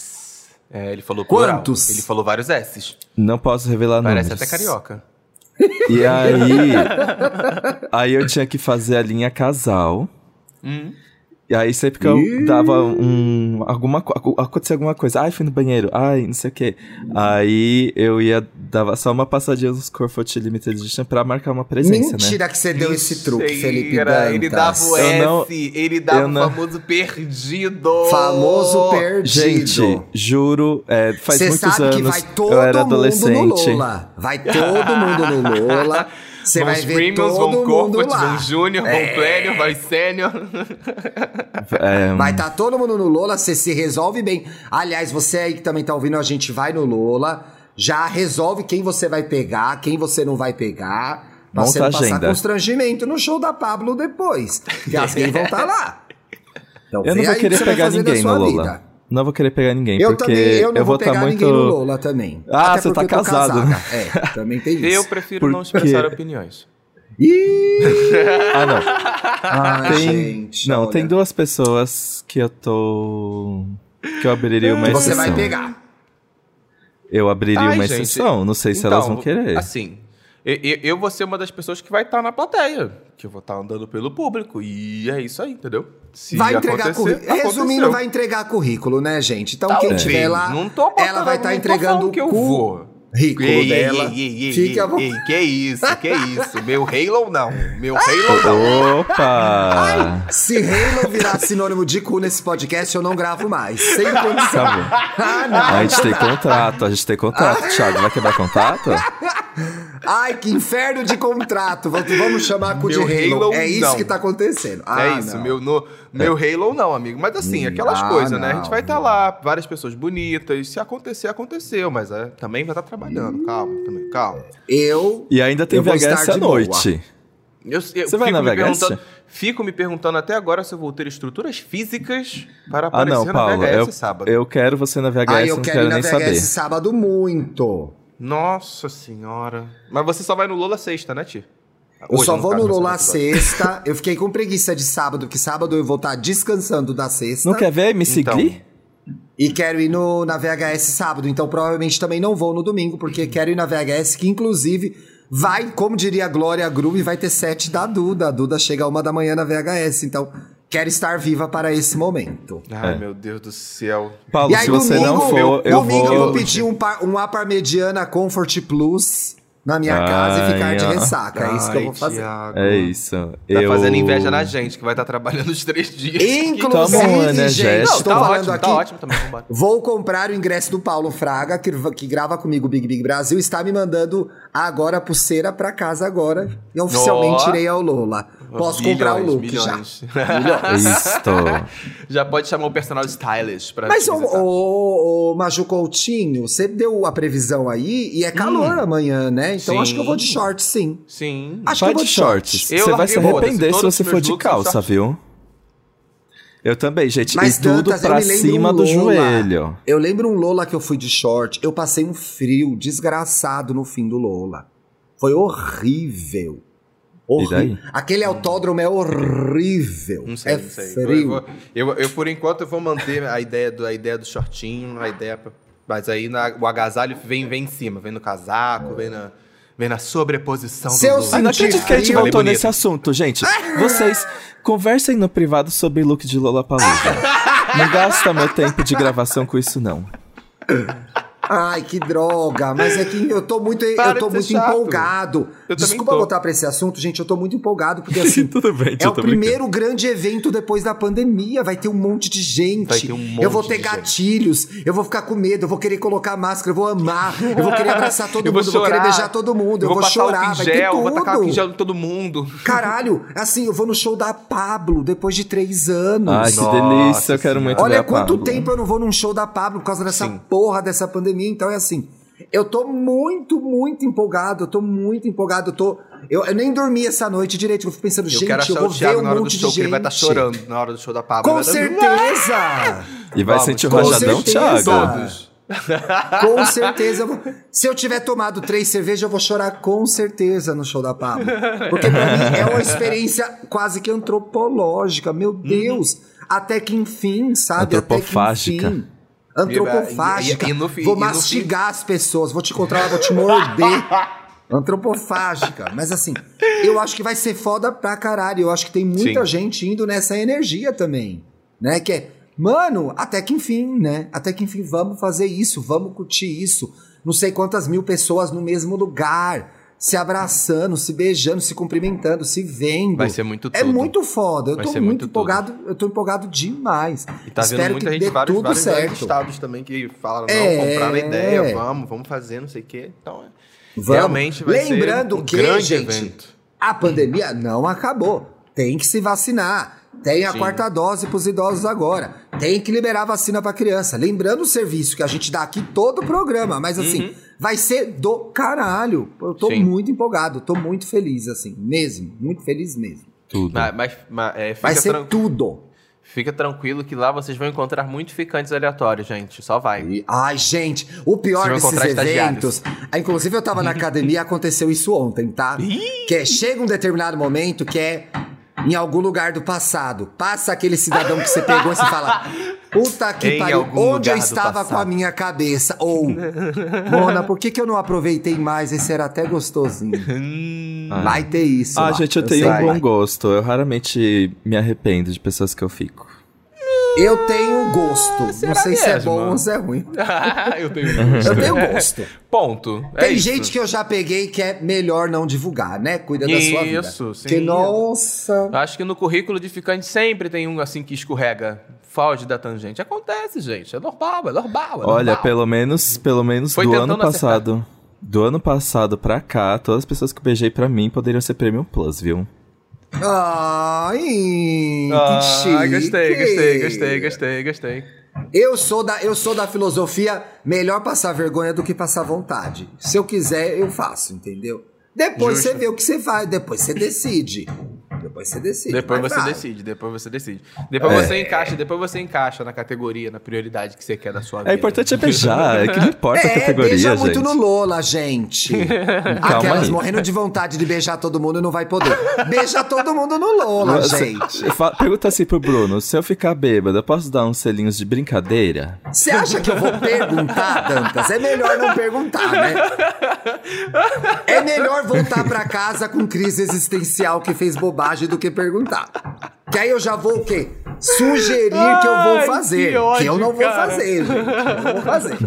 É, ele falou plural. Quantos? Ele falou vários S's. Não posso revelar Parece números. até carioca. E aí, aí eu tinha que fazer a linha casal. Hum. E aí sempre que eu dava um. Alguma, co- acontecia alguma coisa. Ai, fui no banheiro. Ai, não sei o quê. Aí eu ia. Dava só uma passadinha nos Comfort Limited Edition pra marcar uma presença, né? Mentira que você deu esse truque, Felipe Dantas. Ele dava o Eu S, não- ele dava eu o não- famoso perdido. Famoso perdido. Gente, juro, é, faz Você muitos sabe anos que vai todo eu era mundo no adolescente. Lola. Vai todo mundo no Lola. Você vai os ver premiums, todo vão mundo corporate, lá. vão júnior, É. vão plênio, vai sênior. É, Vai estar todo mundo no Lola, você se resolve bem. Aliás, você aí que também tá ouvindo, a gente vai no Lola, já resolve quem você vai pegar, quem você não vai pegar. Pra Monta você não passar agenda. constrangimento no show da Pablo depois. Que as gays vão estar lá. Então, eu não vou querer pegar ninguém no sua Lola. vida. Não vou querer pegar ninguém, Eu porque também, eu não vou vou estar pegar muito. ninguém no Lola também. Ah, Até você tá eu casado, né? casada. É, também tem isso. Eu prefiro não Porque- expressar opiniões. Ih, Ah, não. ai, Tem, gente, não, olha. tem duas pessoas que eu tô. que eu abriria uma Que você exceção. vai pegar. Eu abriria Ai, uma gente, exceção, não sei se então, elas vão querer. Assim, eu, vou ser uma das pessoas que vai estar na plateia. Que eu vou estar andando pelo público. E é isso aí, entendeu? Se Vai entregar currículo. Resumindo, vai entregar currículo, né, gente? Então, Talvez. quem tiver lá, Não tô botando- ela vai estar tô entregando que eu o vou. currículo Ei, dela. ei, ei, ei, Fique à ei, vontade. ei, que isso, que isso. Meu Halo não. Meu Halo não. Opa! Se Halo virar sinônimo de cu nesse podcast, eu não gravo mais. Sem condição. Tá. Ah, não. A gente tem contrato, a gente tem contrato. Thiago, vai quebrar contrato? Ai, que inferno de contrato. Vamos, chamar cu de Halo. Halo, É isso não. que tá acontecendo. Ah, é isso, não. meu, no, meu Halo não, amigo. Mas assim, aquelas Ah, coisas, né? A gente não. vai estar lá, várias pessoas bonitas. Se acontecer, aconteceu. Mas é, também vai estar trabalhando. Calma, também, calma. Eu. E ainda tem VHS à boa. noite. Eu, eu Você vai na VHS? perguntando- Fico me perguntando até agora se eu vou ter estruturas físicas para Ah, aparecer não, na Paulo. VHS Eu, sábado. eu quero você na VHS, Ai, eu não quero quero ir na nem VHS saber. sábado muito. Nossa senhora. Mas você só vai no Lola sexta, né, Ti? Eu Hoje, só vou caso, no Lola episódio. sexta. Eu fiquei com preguiça de sábado, que sábado eu vou estar descansando da sexta. Não quer ver? Me Então. seguir? E quero ir no, na VHS sábado, então provavelmente também não vou no domingo, porque quero ir na VHS, que inclusive vai, como diria a Glória Groove, vai ter sete da Duda. A Duda chega uma da manhã na VHS, então quero estar viva para esse momento. Ai, É. meu Deus do céu. Paulo, e aí, se você domingo, não for, eu domingo vou. eu vou pedir um, par, um A Parmegiana Comfort Plus na minha casa e ficar Ai, de ó. ressaca. é isso que eu vou Ai, fazer. Thiago. É isso. Tá eu... fazendo inveja na gente, que vai estar trabalhando os três dias. Inclusive, Toma energético. gente, Não, tô tá falando ótimo, aqui. tá ótimo também. Vou comprar o ingresso do Paulo Fraga, que, que grava comigo o Big Big Brasil, está me mandando agora a pulseira pra casa agora. E oficialmente Ó. irei ao Lola. Posso comprar o look milhões. já. Isto. Já pode chamar o personal stylist pra Mas, visitar. ô, ô, Maju Coutinho, você deu a previsão aí e é calor amanhã, né? Então Sim. acho que eu vou de short, sim. Sim. Acho que Vai eu vou de de shorts. Eu Você vai se arrepender se você for de calça, short. viu? Eu também, gente. Mas, e tudo Dantas, eu pra cima um do joelho. Eu lembro um Lola que eu fui de short, eu passei um frio desgraçado no fim do Lola. Foi horrível. Horrível. Aquele autódromo é horrível. Não sei, é não sei. Eu, frio. vou- eu, eu, por enquanto, eu vou manter a ideia do, a ideia do shortinho, a ideia. pra- Mas aí na- o agasalho vem, vem em cima, vem no casaco, vem na, vem na sobreposição Se eu do look. Ah, não acredito que a gente voltou nesse assunto, gente. Vocês conversem no privado sobre look de Lollapalooza. não gasta meu tempo de gravação com isso, não. Ai, que droga. Mas é que eu tô muito, Para eu tô muito chato. empolgado. Eu também Desculpa tô. voltar pra esse assunto, gente. Eu tô muito empolgado, porque assim. Tudo bem, É o primeiro grande evento depois da pandemia. Vai ter um monte de gente. Vai ter um monte eu vou ter de gente. gatilhos. Eu vou ficar com medo. Eu vou querer colocar máscara. Eu vou amar. Eu vou querer abraçar todo Eu vou mundo. Eu vou querer chorar. beijar todo mundo. Eu, vou, passar chorar. vai ter tudo. vou tacar em gel em todo mundo. Caralho, assim, eu vou no show da Pablo depois de três anos. Ai, que Nossa delícia. Eu quero muito ver Olha a quanto Pablo. tempo eu não vou num show da Pablo por causa dessa Sim. porra dessa pandemia. Então é assim. Eu tô muito, muito empolgado. Eu tô muito empolgado. Eu tô. Eu, eu nem dormi essa noite direito. Eu fico pensando, Eu gente, quero eu achar vou o Thiago ver na um hora do monte show, de que ele vai estar gente. chorando na hora do show da Pablo. Com Vai dar- certeza! E vai Vamos, sentir o rajadão. Thiago? Todos. Com certeza. eu vou- Se eu tiver tomado três cervejas, eu vou chorar com certeza no show da Pablo. Porque pra mim é uma experiência quase que antropológica. Meu Uhum. Deus! Até que enfim, sabe? Antropofágica. Até que enfim. Antropofágica. E- e- e no fi- vou mastigar as pessoas, vou te encontrar, vou te morder. Antropofágica. Mas assim, eu acho que vai ser foda pra caralho. Eu acho que tem muita Sim. gente indo nessa energia também. Né? Que é, mano, até que enfim, né? Até que enfim, vamos fazer isso, vamos curtir isso. Não sei quantas mil pessoas no mesmo lugar, se abraçando, se beijando, se cumprimentando, se vendo. Vai ser muito É tudo. muito foda. Eu Vai tô muito, muito tudo. empolgado, eu tô empolgado demais. E tá Espero vendo muita que gente dê vários, tudo vários certo. estados também que falaram, não, É. compraram a ideia, vamos, vamos fazer, não sei o quê. Então, é- Vamos. Realmente vai Lembrando ser um que, grande gente, evento. a pandemia não acabou. Tem que se vacinar. Tem a Sim. quarta dose para os idosos agora. Tem que liberar a vacina para criança. Lembrando o serviço que a gente dá aqui todo o programa, mas assim, vai ser do caralho. Eu tô Uhum. Sim. muito empolgado, tô muito feliz assim, mesmo, muito feliz mesmo. Tudo. Mas, mas- mas, é, fica, Vai ser tran- tudo. fica tranquilo que lá vocês vão encontrar muitos ficantes aleatórios, gente. Só vai. E- Ai, gente, o pior desses eventos. Ah, Inclusive, eu tava na academia e aconteceu isso ontem, tá? Que é, chega um determinado momento que é em algum lugar do passado. Passa aquele cidadão que você pegou e você fala. Puta que Em pariu, onde eu estava passado." com a minha cabeça? Ou, Mona, por que, que eu não aproveitei mais? Esse era até gostosinho. Hum, Vai ter isso. Ah, lá, gente, eu sei tenho um que bom vai. gosto. Eu raramente me arrependo de pessoas que eu fico. Eu tenho gosto. Não será sei se é mesmo? bom ou se é ruim. eu tenho Eu tenho gosto. Ponto. É Tem isso. gente que eu já peguei que é melhor não divulgar, né? Cuida da sua vida. Isso, sim. Que nossa. Acho que no currículo de ficante sempre tem um assim que escorrega, foge da tangente. Acontece, gente. É normal, é normal. É Olha, normal. pelo menos, pelo menos Foi do ano passado. Do ano passado pra cá, todas as pessoas que eu beijei pra mim poderiam ser Premium Plus, viu? Ai, que Ah, chique. gostei, gostei, gostei, gostei, gostei. Eu sou da, eu sou da filosofia melhor passar vergonha do que passar vontade. Se eu quiser, eu faço, entendeu? Depois Justo. você vê o que você faz, depois você decide. Depois você decide. Depois você vai. decide, depois você decide. Depois É. você encaixa, depois você encaixa na categoria, na prioridade que você quer da sua vida. É importante é beijar, é que não importa a É, categoria, beija gente. muito no Lola, gente. Aquelas aí. morrendo de vontade de beijar todo mundo e não vai poder. Beija todo mundo no Lola, Você- gente. Pergunta assim pro Bruno: se eu ficar bêbado, eu posso dar uns selinhos de brincadeira? Você acha que eu vou perguntar, Dantas? É melhor não perguntar, né? É melhor voltar pra casa com crise existencial que fez bobagem do que perguntar. Que aí eu já vou o quê? Sugerir que eu vou Ai, fazer. que ódio, eu não vou cara. fazer, gente. Eu não vou fazer.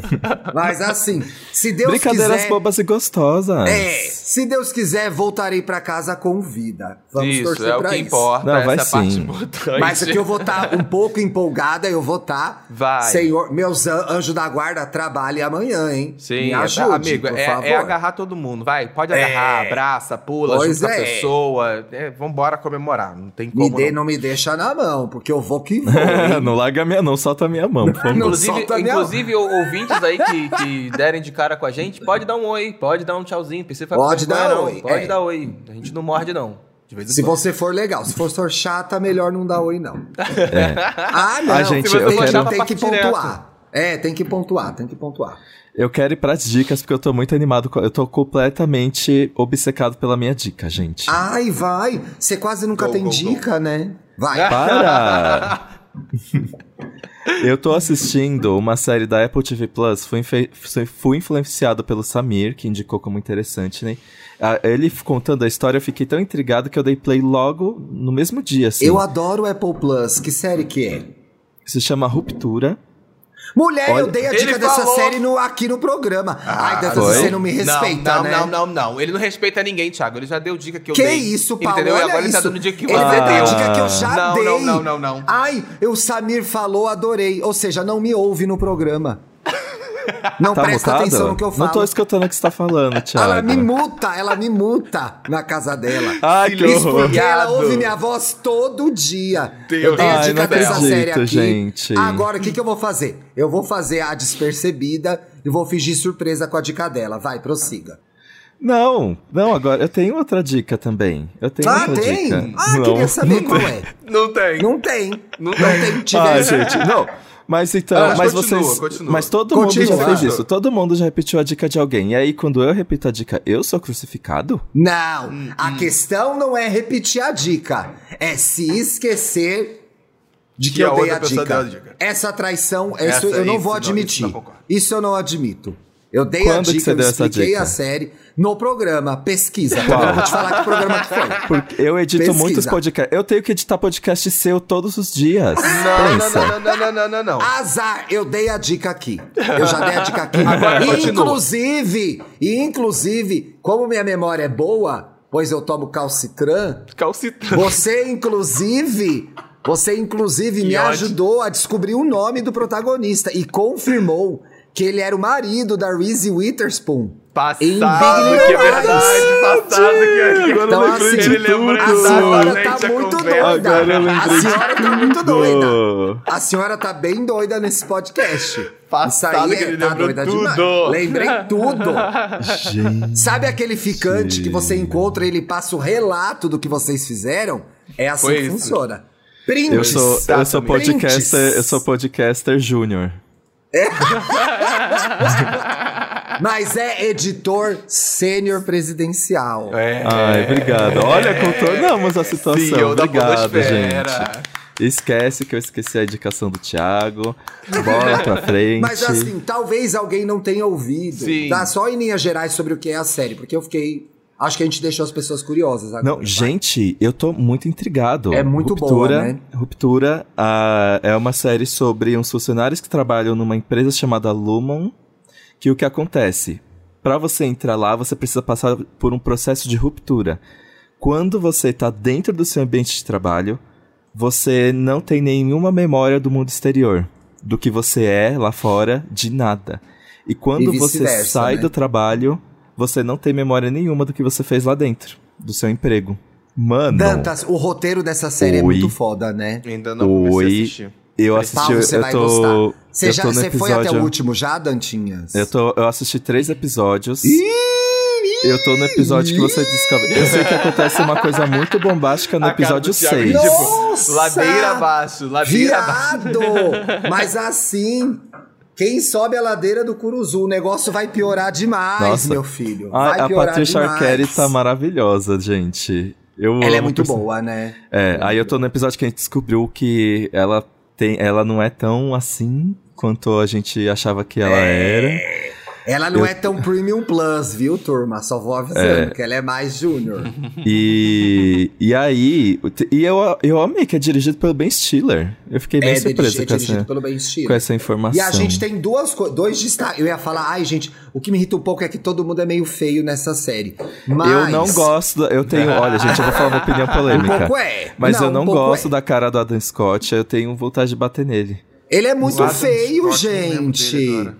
Mas assim, se Deus Brincadeiras quiser... bobas e gostosas. É, se Deus quiser, voltarei pra casa com vida. Vamos Isso, torcer é o pra que isso. importa, Não, vai é sim. importante. Mas aqui eu vou estar um pouco empolgada, eu vou estar. Vai. Senhor, meus an- anjos da guarda, trabalhem amanhã, hein? Sim, Me é- ajude, amigo, por é, favor. é agarrar todo mundo, vai. Pode agarrar, É. abraça, pula, Pois junta a é. pessoa. É, vambora comemorar, não tem Me como dê, não. não me deixa na mão, porque eu vou que vou. não larga a minha, não, solta a minha mão, por favor. Não Inclusive, solta a minha- inclusive ou- ouvintes aí que, que derem de cara com a gente, pode dar um oi, pode dar um tchauzinho. Precisa Pode dar não. oi, Pode é. dar oi. A gente não morde, não. Se quando. você for legal, se for for chata, melhor não dar oi, não. É. Ah, não. Ah, gente, tem, eu quero- tem que direto. pontuar. É, tem que pontuar, tem que pontuar. Eu quero ir pras dicas, porque eu tô muito animado. Eu tô completamente obcecado pela minha dica, gente. Ai, vai. Você quase nunca Go, tem go, go. dica, né? Vai. Para! Eu tô assistindo uma série da Apple TV Plus, fui, fui influenciado pelo Samir, que indicou como interessante, né? Ele contando a história, eu fiquei tão intrigado que eu dei play logo no mesmo dia, assim. Eu adoro Apple Plus. Que série que é? Se chama Ruptura. Mulher, Olha, eu dei a ele dica dessa falou- série no- aqui no programa. Ai, Dantas, foi? você não me respeita, não, né? Não, não, não, Ele não respeita ninguém, Thiago. Ele já deu dica que eu Que dei. isso, Paulo? Entendeu? e Olha agora ele tá isso. dando dica que Ele você vai dar a deu. dica que eu já não, dei. Não, não, não, não. Ai, o Samir falou, adorei. Ou seja, não me ouve no programa. Não Tá presta mutado? atenção no que eu falo. Não tô escutando o que você tá falando, Thiago. Ela me multa, ela me multa na casa dela. Ai, que Isso horror. porque ela ouve minha voz todo dia. Deus eu dei a Ai, dica dessa acredito, série aqui. gente. Agora, o que, que eu vou fazer? Eu vou fazer a despercebida e vou fingir surpresa com a dica dela. Vai, prossiga. Não, não, agora eu tenho outra dica também. Eu tenho ah, outra tem? dica. Ah, não, queria saber não qual tem. é. Não tem. Não tem. Não Não tem. tem. Tive Ah, gente, não. Mas então, Ah, mas continua, vocês. continua. Mas todo mundo Continua. já fez isso. Todo mundo já repetiu a dica de alguém. E aí, quando eu repito a dica, eu sou crucificado? Não, Hum, a questão não é repetir a dica, é se esquecer de que, Que eu dei a dica. dica. Essa traição, Essa- isso eu não isso vou não- admitir. isso não isso eu não admito. Eu dei a Quando que dica, você eu expliquei dica? a série no programa. Pesquisa. Qual? Eu vou te falar que programa que foi. Porque eu edito Pesquisa. muitos podcasts. Eu tenho que editar podcast seu todos os dias. Não, não, Pensa. não, não, não, não, não, não. Azar, eu dei a dica aqui. Eu já dei a dica aqui. Agora inclusive, e inclusive, como minha memória é boa, pois eu tomo calcitran, Calcitran. Você, inclusive, você, inclusive, Que me ódio. ajudou a descobrir o nome do protagonista e confirmou que ele era o marido da Reese Witherspoon. Passado Em que é verdade, passado que é Então, assim, ele lembrou A senhora tá muito conversa. doida. Agora eu A senhora tá muito doida. A senhora tá bem doida nesse podcast. Passado Isso aí que é, ele tá doida tudo. demais. Lembrei tudo. Gente. Sabe aquele ficante que você encontra e ele passa o relato do que vocês fizeram? É assim Foi que isso. funciona. Prints. Eu sou, eu sou podcaster, eu sou podcaster júnior. Mas é editor sênior presidencial. É. Ai, obrigado. Olha, contornamos a situação. Da obrigado, gente. Esquece que eu esqueci a indicação do Thiago. Bola pra frente. Mas assim, talvez alguém não tenha ouvido. Sim. Tá só em linhas gerais sobre o que é a série, porque eu fiquei. Acho que a gente deixou as pessoas curiosas agora. Não, gente, eu tô muito intrigado. É muito boa, Ruptura, né? Ruptura ah, é uma série sobre uns funcionários que trabalham numa empresa chamada Lumon, que o que acontece? Pra você entrar lá, você precisa passar por um processo de ruptura. Quando você tá dentro do seu ambiente de trabalho, você não tem nenhuma memória do mundo exterior, do que você é lá fora, de nada. E quando E você sai né? do trabalho, você não tem memória nenhuma do que você fez lá dentro, do seu emprego. Mano, Dantas, o roteiro dessa série é Oi. muito foda, né? Ainda não comecei a Oi. assistir. eu Paulo, assisti, você eu vai tô, gostar. Você eu já tô no você foi até episódio- o último já, Dantinhas? Eu, tô, eu assisti três episódios. Eu tô no episódio que você descobre. Eu sei que acontece uma coisa muito bombástica no episódio do Thiago, 6. tipo, Nossa! ladeira abaixo, ladeira abaixo. Viado! Mas assim, quem sobe a ladeira do Curuzu, o negócio vai piorar demais, Nossa. meu filho. Vai a Patricia demais. Arquette tá maravilhosa, gente. Eu Ela é muito perso- boa, né? É, aí eu tô no episódio que a gente descobriu que ela tem, ela não é tão assim quanto a gente achava que ela era. Ela não Eu- é tão Premium Plus, viu, turma? Só vou avisando É. que ela é mais Júnior. E, e aí, e eu, eu amei que é dirigido pelo Ben Stiller. Eu fiquei bem é surpreso dirigi- é com, essa, pelo Ben Stiller. com essa informação. E a gente tem duas dois destaques. Eu ia falar, ai, gente, o que me irrita um pouco é que todo mundo é meio feio nessa série. Mas... Eu não gosto, da- eu tenho, olha, gente, eu vou falar uma opinião Um polêmica. pouco é. Mas eu um não pouco gosto é. da cara do Adam Scott, eu tenho vontade de bater nele. Ele é muito feio, Scott, não lembro gente.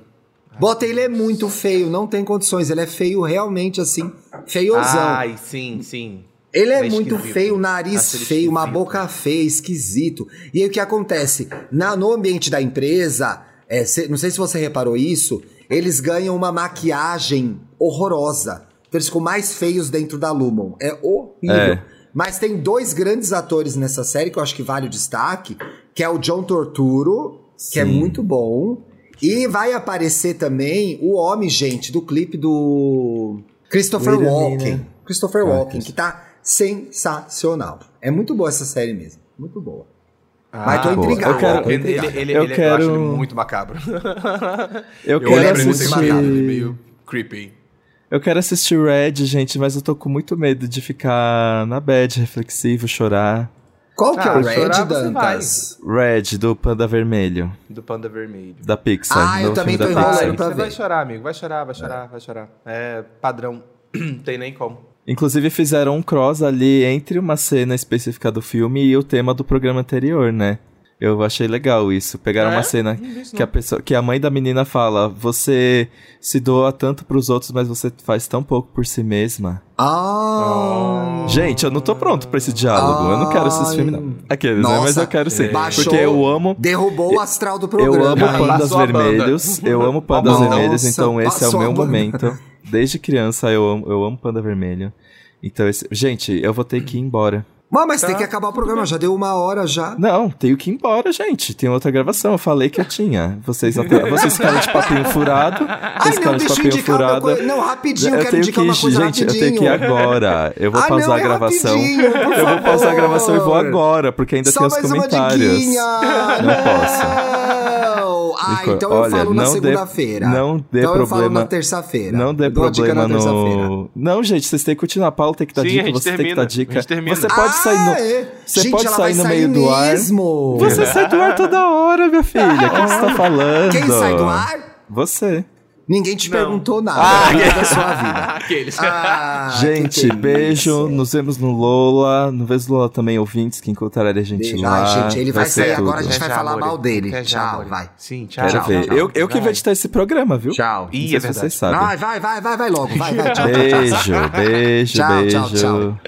Bota ele é muito feio, não tem condições. Ele é feio realmente assim, feiozão. Ai, sim, sim. Ele é É muito feio, nariz Acho ele feio, uma boca feia, esquisito. E aí o que acontece? Na, no ambiente da empresa, é, cê- não sei se você reparou isso, eles ganham uma maquiagem horrorosa. Então eles ficam mais feios dentro da Lumon. É horrível. É. Mas tem dois grandes atores nessa série que eu acho que vale o destaque, que é o John Torturo, que é Sim. muito bom. E vai aparecer também o homem, gente, do clipe do Christopher Wait Walken. minute. Christopher Ah, Walken, que tá sensacional. É muito boa essa série mesmo. Muito boa. Mas tô Ah, intrigado. eu quero- Ele, ele, ele, Eu ele- eu acho ele quero- muito macabro. Eu, Eu quero e macabro, ele é assistir. meio creepy. Eu quero assistir Red, gente, mas eu tô com muito medo de ficar na bad, reflexivo, chorar. Qual que é Ah, o Red, chorar você Dantas? Red, do Panda Vermelho, Do Panda Vermelho. da Pixar. Ah, eu também tô enrolando pra Você ver. vai chorar, amigo. Vai chorar, vai chorar, vai chorar. É padrão. Tem nem como. Inclusive fizeram um cross ali entre uma cena específica do filme e o tema do programa anterior, né? Eu achei legal isso. Pegaram É? uma cena isso, que a, pessoa, que a mãe da menina fala: Você se doa tanto pros outros, mas você faz tão pouco por si mesma. Ah. Gente, eu não tô pronto pra esse diálogo. eu não quero assistir esse filme, não. Aqueles, né? Mas Nossa, eu quero sim. baixou- Porque eu amo. Derrubou o astral do Eu programa. amo Ah, pandas banda. vermelhos. Eu amo pandas Nossa, vermelhos, então esse é o meu momento. Desde criança eu amo, eu amo panda vermelho. Então, esse... gente, eu vou ter que ir embora. Mas, mas tem Tá, que acabar o programa, já deu uma hora já. Não, tenho que ir embora, gente. Tem outra gravação. Eu falei que eu tinha. Vocês, vocês ficaram de papinho furado. Ai, não, ficaram de papinho uma furado. coisa. Não, rapidinho, eu eu quero tenho indicar que uma coisa gente, rapidinho. eu tenho que ir agora. Eu vou Ah, pausar não, a é gravação. eu vou pausar a gravação e vou agora, porque ainda Só tem os mais comentários. uma diguinha. Não posso. Ah, então eu olha, falo na segunda-feira. não dê então eu falo problema- na terça-feira. Não dê Eu problema no. Não, gente, vocês têm que continuar a pauta, tem que dar Sim, dica, você tem que termina, dar dica. termina. Você pode sair no. Ah, é? Você Gente, pode sair no meio do ar. mesmo. Você sai do ar toda hora, minha filha. O que você tá falando? Quem sai do ar? Você. Ninguém te Não. perguntou nada Ah, nada da sua vida. Aqueles. Ah, gente, beijo. delícia. Nos vemos no Lola. No vez do Lola também, ouvintes que encontrarem a gente Beijo. lá. Ai, gente, ele vai ser sair agora, a gente vai já, falar amore. mal dele. Já, Tchau, amore. vai. Sim, tchau. Quero Tchau, ver. tchau. eu, eu que vou Vai. editar esse programa, viu? Tchau. Ih, é se vocês sabem. Vai, vai, vai, vai, vai logo. Vai, vai, tchau. Beijo, beijo, Tchau, beijo. tchau, tchau.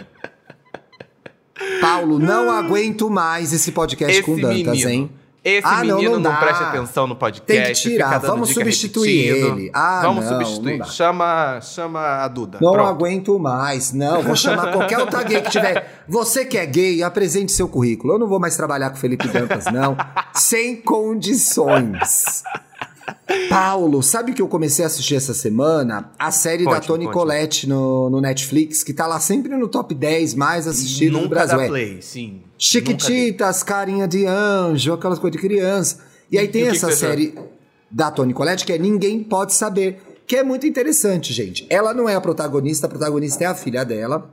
Paulo, não aguento mais esse podcast Esse com Dantas, menino. hein? Esse Ah, não, menino não não, dá. presta atenção no podcast. Tem que tirar, vamos substituir repetindo. ele. Ah, vamos não, substituir. não chama, chama a Duda. Não Pronto. aguento mais. Não, vou chamar qualquer outra gay que tiver. Você que é gay, apresente seu currículo. Eu não vou mais trabalhar com Felipe Dantas, não. Sem condições. Paulo, sabe que eu comecei a assistir essa semana? A série da Conte, Toni. Collette no, no Netflix, que tá lá sempre no top 10 mais assistido no Nunca Brasil. dá É play, sim. Nunca. Chiquititas, carinha de anjo, aquelas coisas de criança. E aí E tem o que essa série da Toni Collette que é Ninguém Pode Saber, que é muito interessante, gente. Ela não é a protagonista, a protagonista é a filha dela.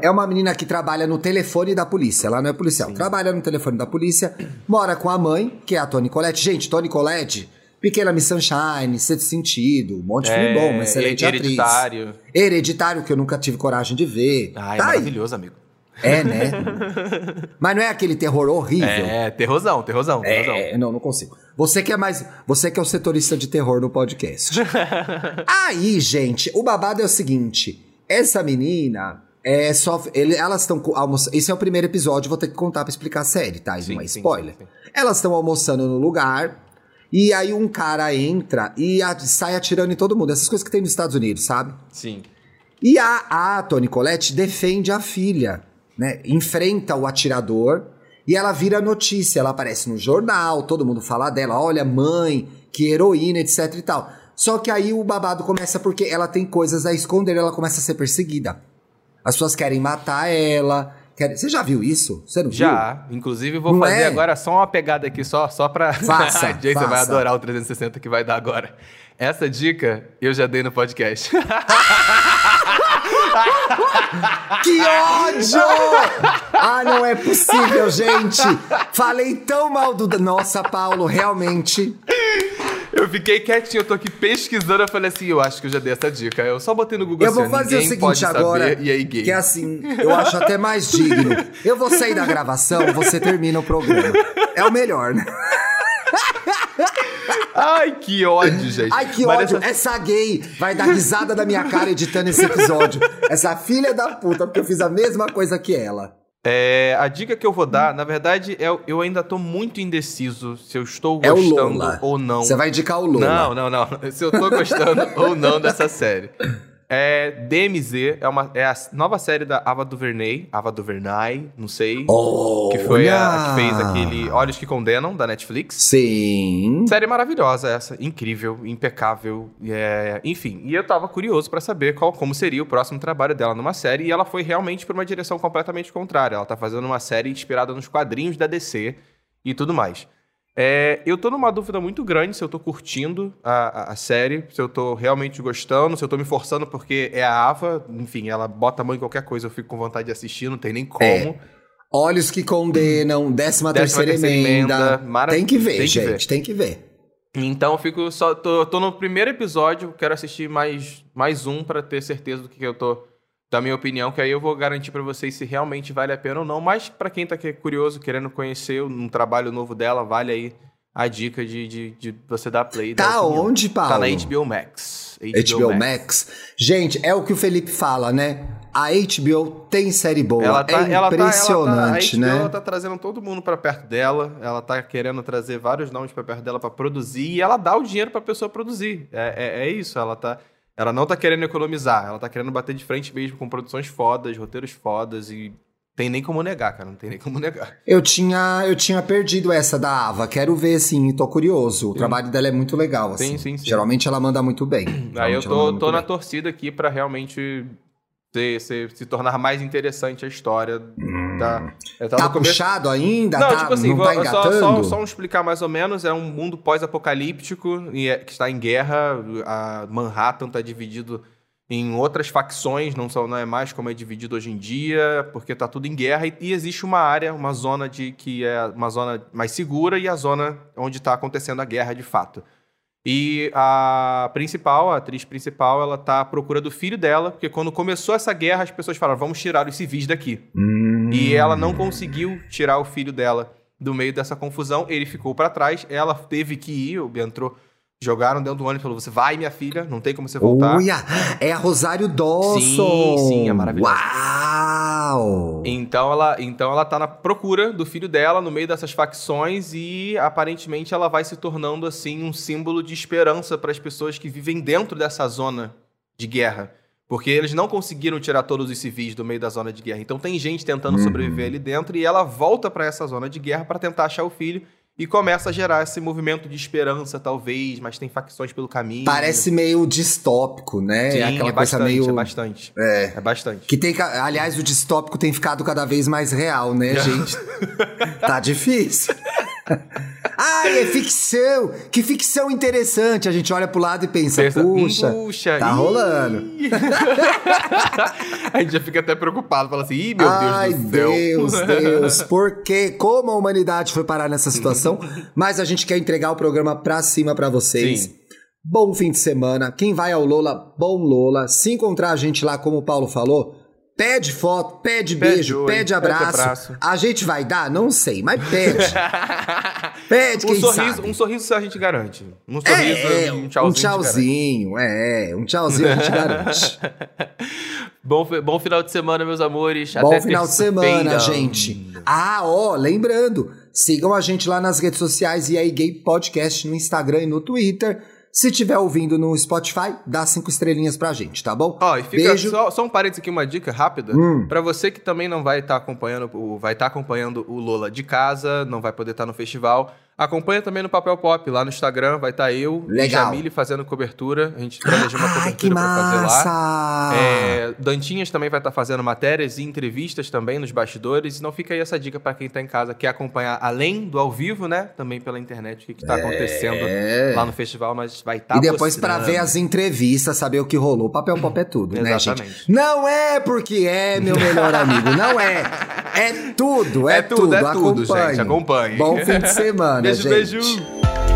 É uma menina que trabalha no telefone da polícia. Ela não é policial. Trabalha no telefone da polícia, mora com a mãe, que é a Toni Collette. Gente, Toni Collette, Pequena Miss Sunshine, Sexto Sentido, um monte de filme É, bom, uma excelente Hereditário. atriz. Hereditário, que eu nunca tive coragem de ver. Tá é aí. maravilhoso, amigo. É, né? Mas não é aquele terror horrível. É, terrosão, terrosão, terrosão. É, não, não consigo. Você que é mais. Você que é o setorista de terror no podcast. Aí, gente, o babado é o seguinte: essa menina. É só. ele- elas estão almoçando. Esse é o primeiro episódio, vou ter que contar pra explicar a série, tá? Isso Sim, não é spoiler. sim, sim. Elas estão almoçando no lugar. E aí um cara entra e sai atirando em todo mundo. Essas coisas que tem nos Estados Unidos, sabe? Sim. E a, a Toni Collette defende a filha, né? Enfrenta o atirador e ela vira notícia. Ela aparece no jornal, todo mundo fala dela. Olha, mãe, que heroína, etc e tal. Só que aí o babado começa porque ela tem coisas a esconder, ela começa a ser perseguida. As pessoas querem matar ela. Querem... Você já viu isso? Você não viu? Já. Inclusive, vou Não fazer é? agora só uma pegada aqui, só, só pra. Faça, Jay, você vai adorar o 360 que vai dar agora. Essa dica eu já dei no podcast. Que ódio! ah, não é possível, gente! Falei tão mal do. Nossa, Paulo, realmente. Eu fiquei quietinho, eu tô aqui pesquisando. Eu falei assim: eu acho que eu já dei essa dica. Eu só botei no Google Eu vou assim, fazer o seguinte agora, e aí, gay. que é assim, eu acho até mais digno. Eu vou sair da gravação, você termina o programa. É o melhor, né? Ai, que ódio, gente. Ai, que Mas ódio. essa- Essa gay vai dar risada da minha cara editando esse episódio. Essa filha da puta, porque eu fiz a mesma coisa que ela. É, a dica que eu vou dar, na verdade, é, eu ainda tô muito indeciso se eu estou É gostando Lola. ou não. Você vai indicar o Lola. Não, não, não. Se eu tô gostando ou não dessa série. É DMZ, é, uma, é a nova série da Ava DuVernay. Ava DuVernay, não sei. que foi a, a que fez aquele Olhos que Condenam, da Netflix. Sim. Série maravilhosa essa, incrível, impecável, é, enfim. E eu tava curioso pra saber qual, como seria o próximo trabalho dela numa série, e ela foi realmente pra uma direção completamente contrária. Ela tá fazendo uma série inspirada nos quadrinhos da DC e tudo mais. É, eu tô numa dúvida muito grande se eu tô curtindo a, a- série, se eu tô realmente gostando, se eu tô me forçando porque é a Ava, enfim, ela bota a mão em qualquer coisa, eu fico com vontade de assistir, não tem nem como. É. Olhos que condenam, décima, Décima terceira, terceira emenda. emenda, mara- Tem que ver, tem que gente, ver. tem que ver. Então eu fico só. Tô, tô no primeiro episódio, quero assistir mais, mais um pra ter certeza do que, que eu tô. Da minha opinião, que aí eu vou garantir pra vocês se realmente vale a pena ou não. Mas pra quem tá aqui curioso, querendo conhecer um trabalho novo dela, vale aí a dica de, de, de você dar play. Tá onde, Paulo? Tá na HBO Max. HBO Max. Gente, é o que o Felipe fala, né? A HBO tem série boa. Ela tá, é ela tá, impressionante, ela tá, a HBO né? ela tá trazendo todo mundo pra perto dela. Ela tá querendo trazer vários nomes pra perto dela pra produzir e ela dá o dinheiro pra pessoa produzir. É, é, é isso. Ela tá, ela não tá querendo economizar. Ela tá querendo bater de frente mesmo com produções fodas, roteiros fodas e tem nem como negar, cara. Não tem nem como negar. Eu tinha, eu tinha perdido essa da Ava. Quero ver, sim, tô curioso. O trabalho dela é muito legal, assim. Sim, sim, sim. Geralmente ela manda muito bem. Aí eu tô, tô na bem. torcida aqui pra realmente ser- ser- se tornar mais interessante a história da. Eu tava Tá no começo- puxado ainda? Não, tá, tipo assim, não vou- tá só, engatando? só, só um explicar mais ou menos, é um mundo pós-apocalíptico e é- que está em guerra, a Manhattan está dividido em outras facções, não, só, não é mais como é dividido hoje em dia, porque tá tudo em guerra e, e existe uma área, uma zona de que é uma zona mais segura e a zona onde está acontecendo a guerra de fato. E a principal, a atriz principal, ela tá à procura do filho dela, porque quando começou essa guerra, as pessoas falaram: vamos tirar os civis daqui. Hum. E ela não conseguiu tirar o filho dela do meio dessa confusão, ele ficou pra trás, ela teve que ir, entrou, jogaram dentro do ônibus e falou: Você vai, minha filha, não tem como você voltar. Olha, é a Rosário Dawson. Sim, sim, é maravilhosa. Uau! Então ela, então ela tá na procura do filho dela no meio dessas facções e aparentemente ela vai se tornando assim um símbolo de esperança para as pessoas que vivem dentro dessa zona de guerra. Porque eles não conseguiram tirar todos os civis do meio da zona de guerra. Então tem gente tentando Uhum. sobreviver ali dentro e ela volta para essa zona de guerra para tentar achar o filho e começa a gerar esse movimento de esperança talvez, mas tem facções pelo caminho. Parece meio distópico, né? Sim, é aquela é coisa bastante, meio. é bastante. É. É bastante. Que tem, aliás, o distópico tem ficado cada vez mais real, né, gente? tá difícil. Ai, é ficção! Que ficção interessante! A gente olha pro lado e pensa, Pensa, puxa, puxa, tá ih. rolando. a gente já fica até preocupado, fala assim, ih, meu Ai, Deus do céu. Deus, Deus, porque como a humanidade foi parar nessa situação, mas a gente quer entregar o programa pra cima pra vocês. Sim. Bom fim de semana. Quem vai ao Lola, bom Lola. Se encontrar a gente lá, como o Paulo falou, pede foto, pede, Pede beijo, oi, pede pede abraço. abraço. A gente vai dar? Não sei, mas pede. pede, um quem sorriso, sabe. um sorriso a gente garante. Um sorriso, É, um um tchauzinho. gente tchauzinho, é, um tchauzinho a gente garante. Bom, bom final de semana, meus amores. Bom Até final de semana, gente. Ah, ó, lembrando, sigam a gente lá nas redes sociais e aí Gay Podcast no Instagram e no Twitter. Se tiver ouvindo no Spotify, dá cinco estrelinhas pra gente, tá bom? Ó, e fica Beijo. só, só um parênteses aqui, uma dica rápida. Hum. Pra você que também não vai estar acompanhando, o, vai estar acompanhando o Lola de casa, não vai poder estar no festival. Acompanha também no Papel Pop, lá no Instagram, vai estar eu e. Jamile fazendo cobertura. A gente planejou uma cobertura pra fazer lá. É, Dantinhas também vai estar fazendo matérias e entrevistas também nos bastidores. Então fica aí essa dica pra quem tá em casa, quer acompanhar além do ao vivo, né? Também pela internet, o que, que tá acontecendo É. lá no festival, nós vai estar E depois pra ver as entrevistas, saber o que rolou. Papel pop é tudo, né, gente? Exatamente. Não é porque é meu melhor amigo, não é. É tudo, é, É tudo, é tudo, Acompanhe. gente, acompanhe. Bom fim de semana, Beijo, beijo.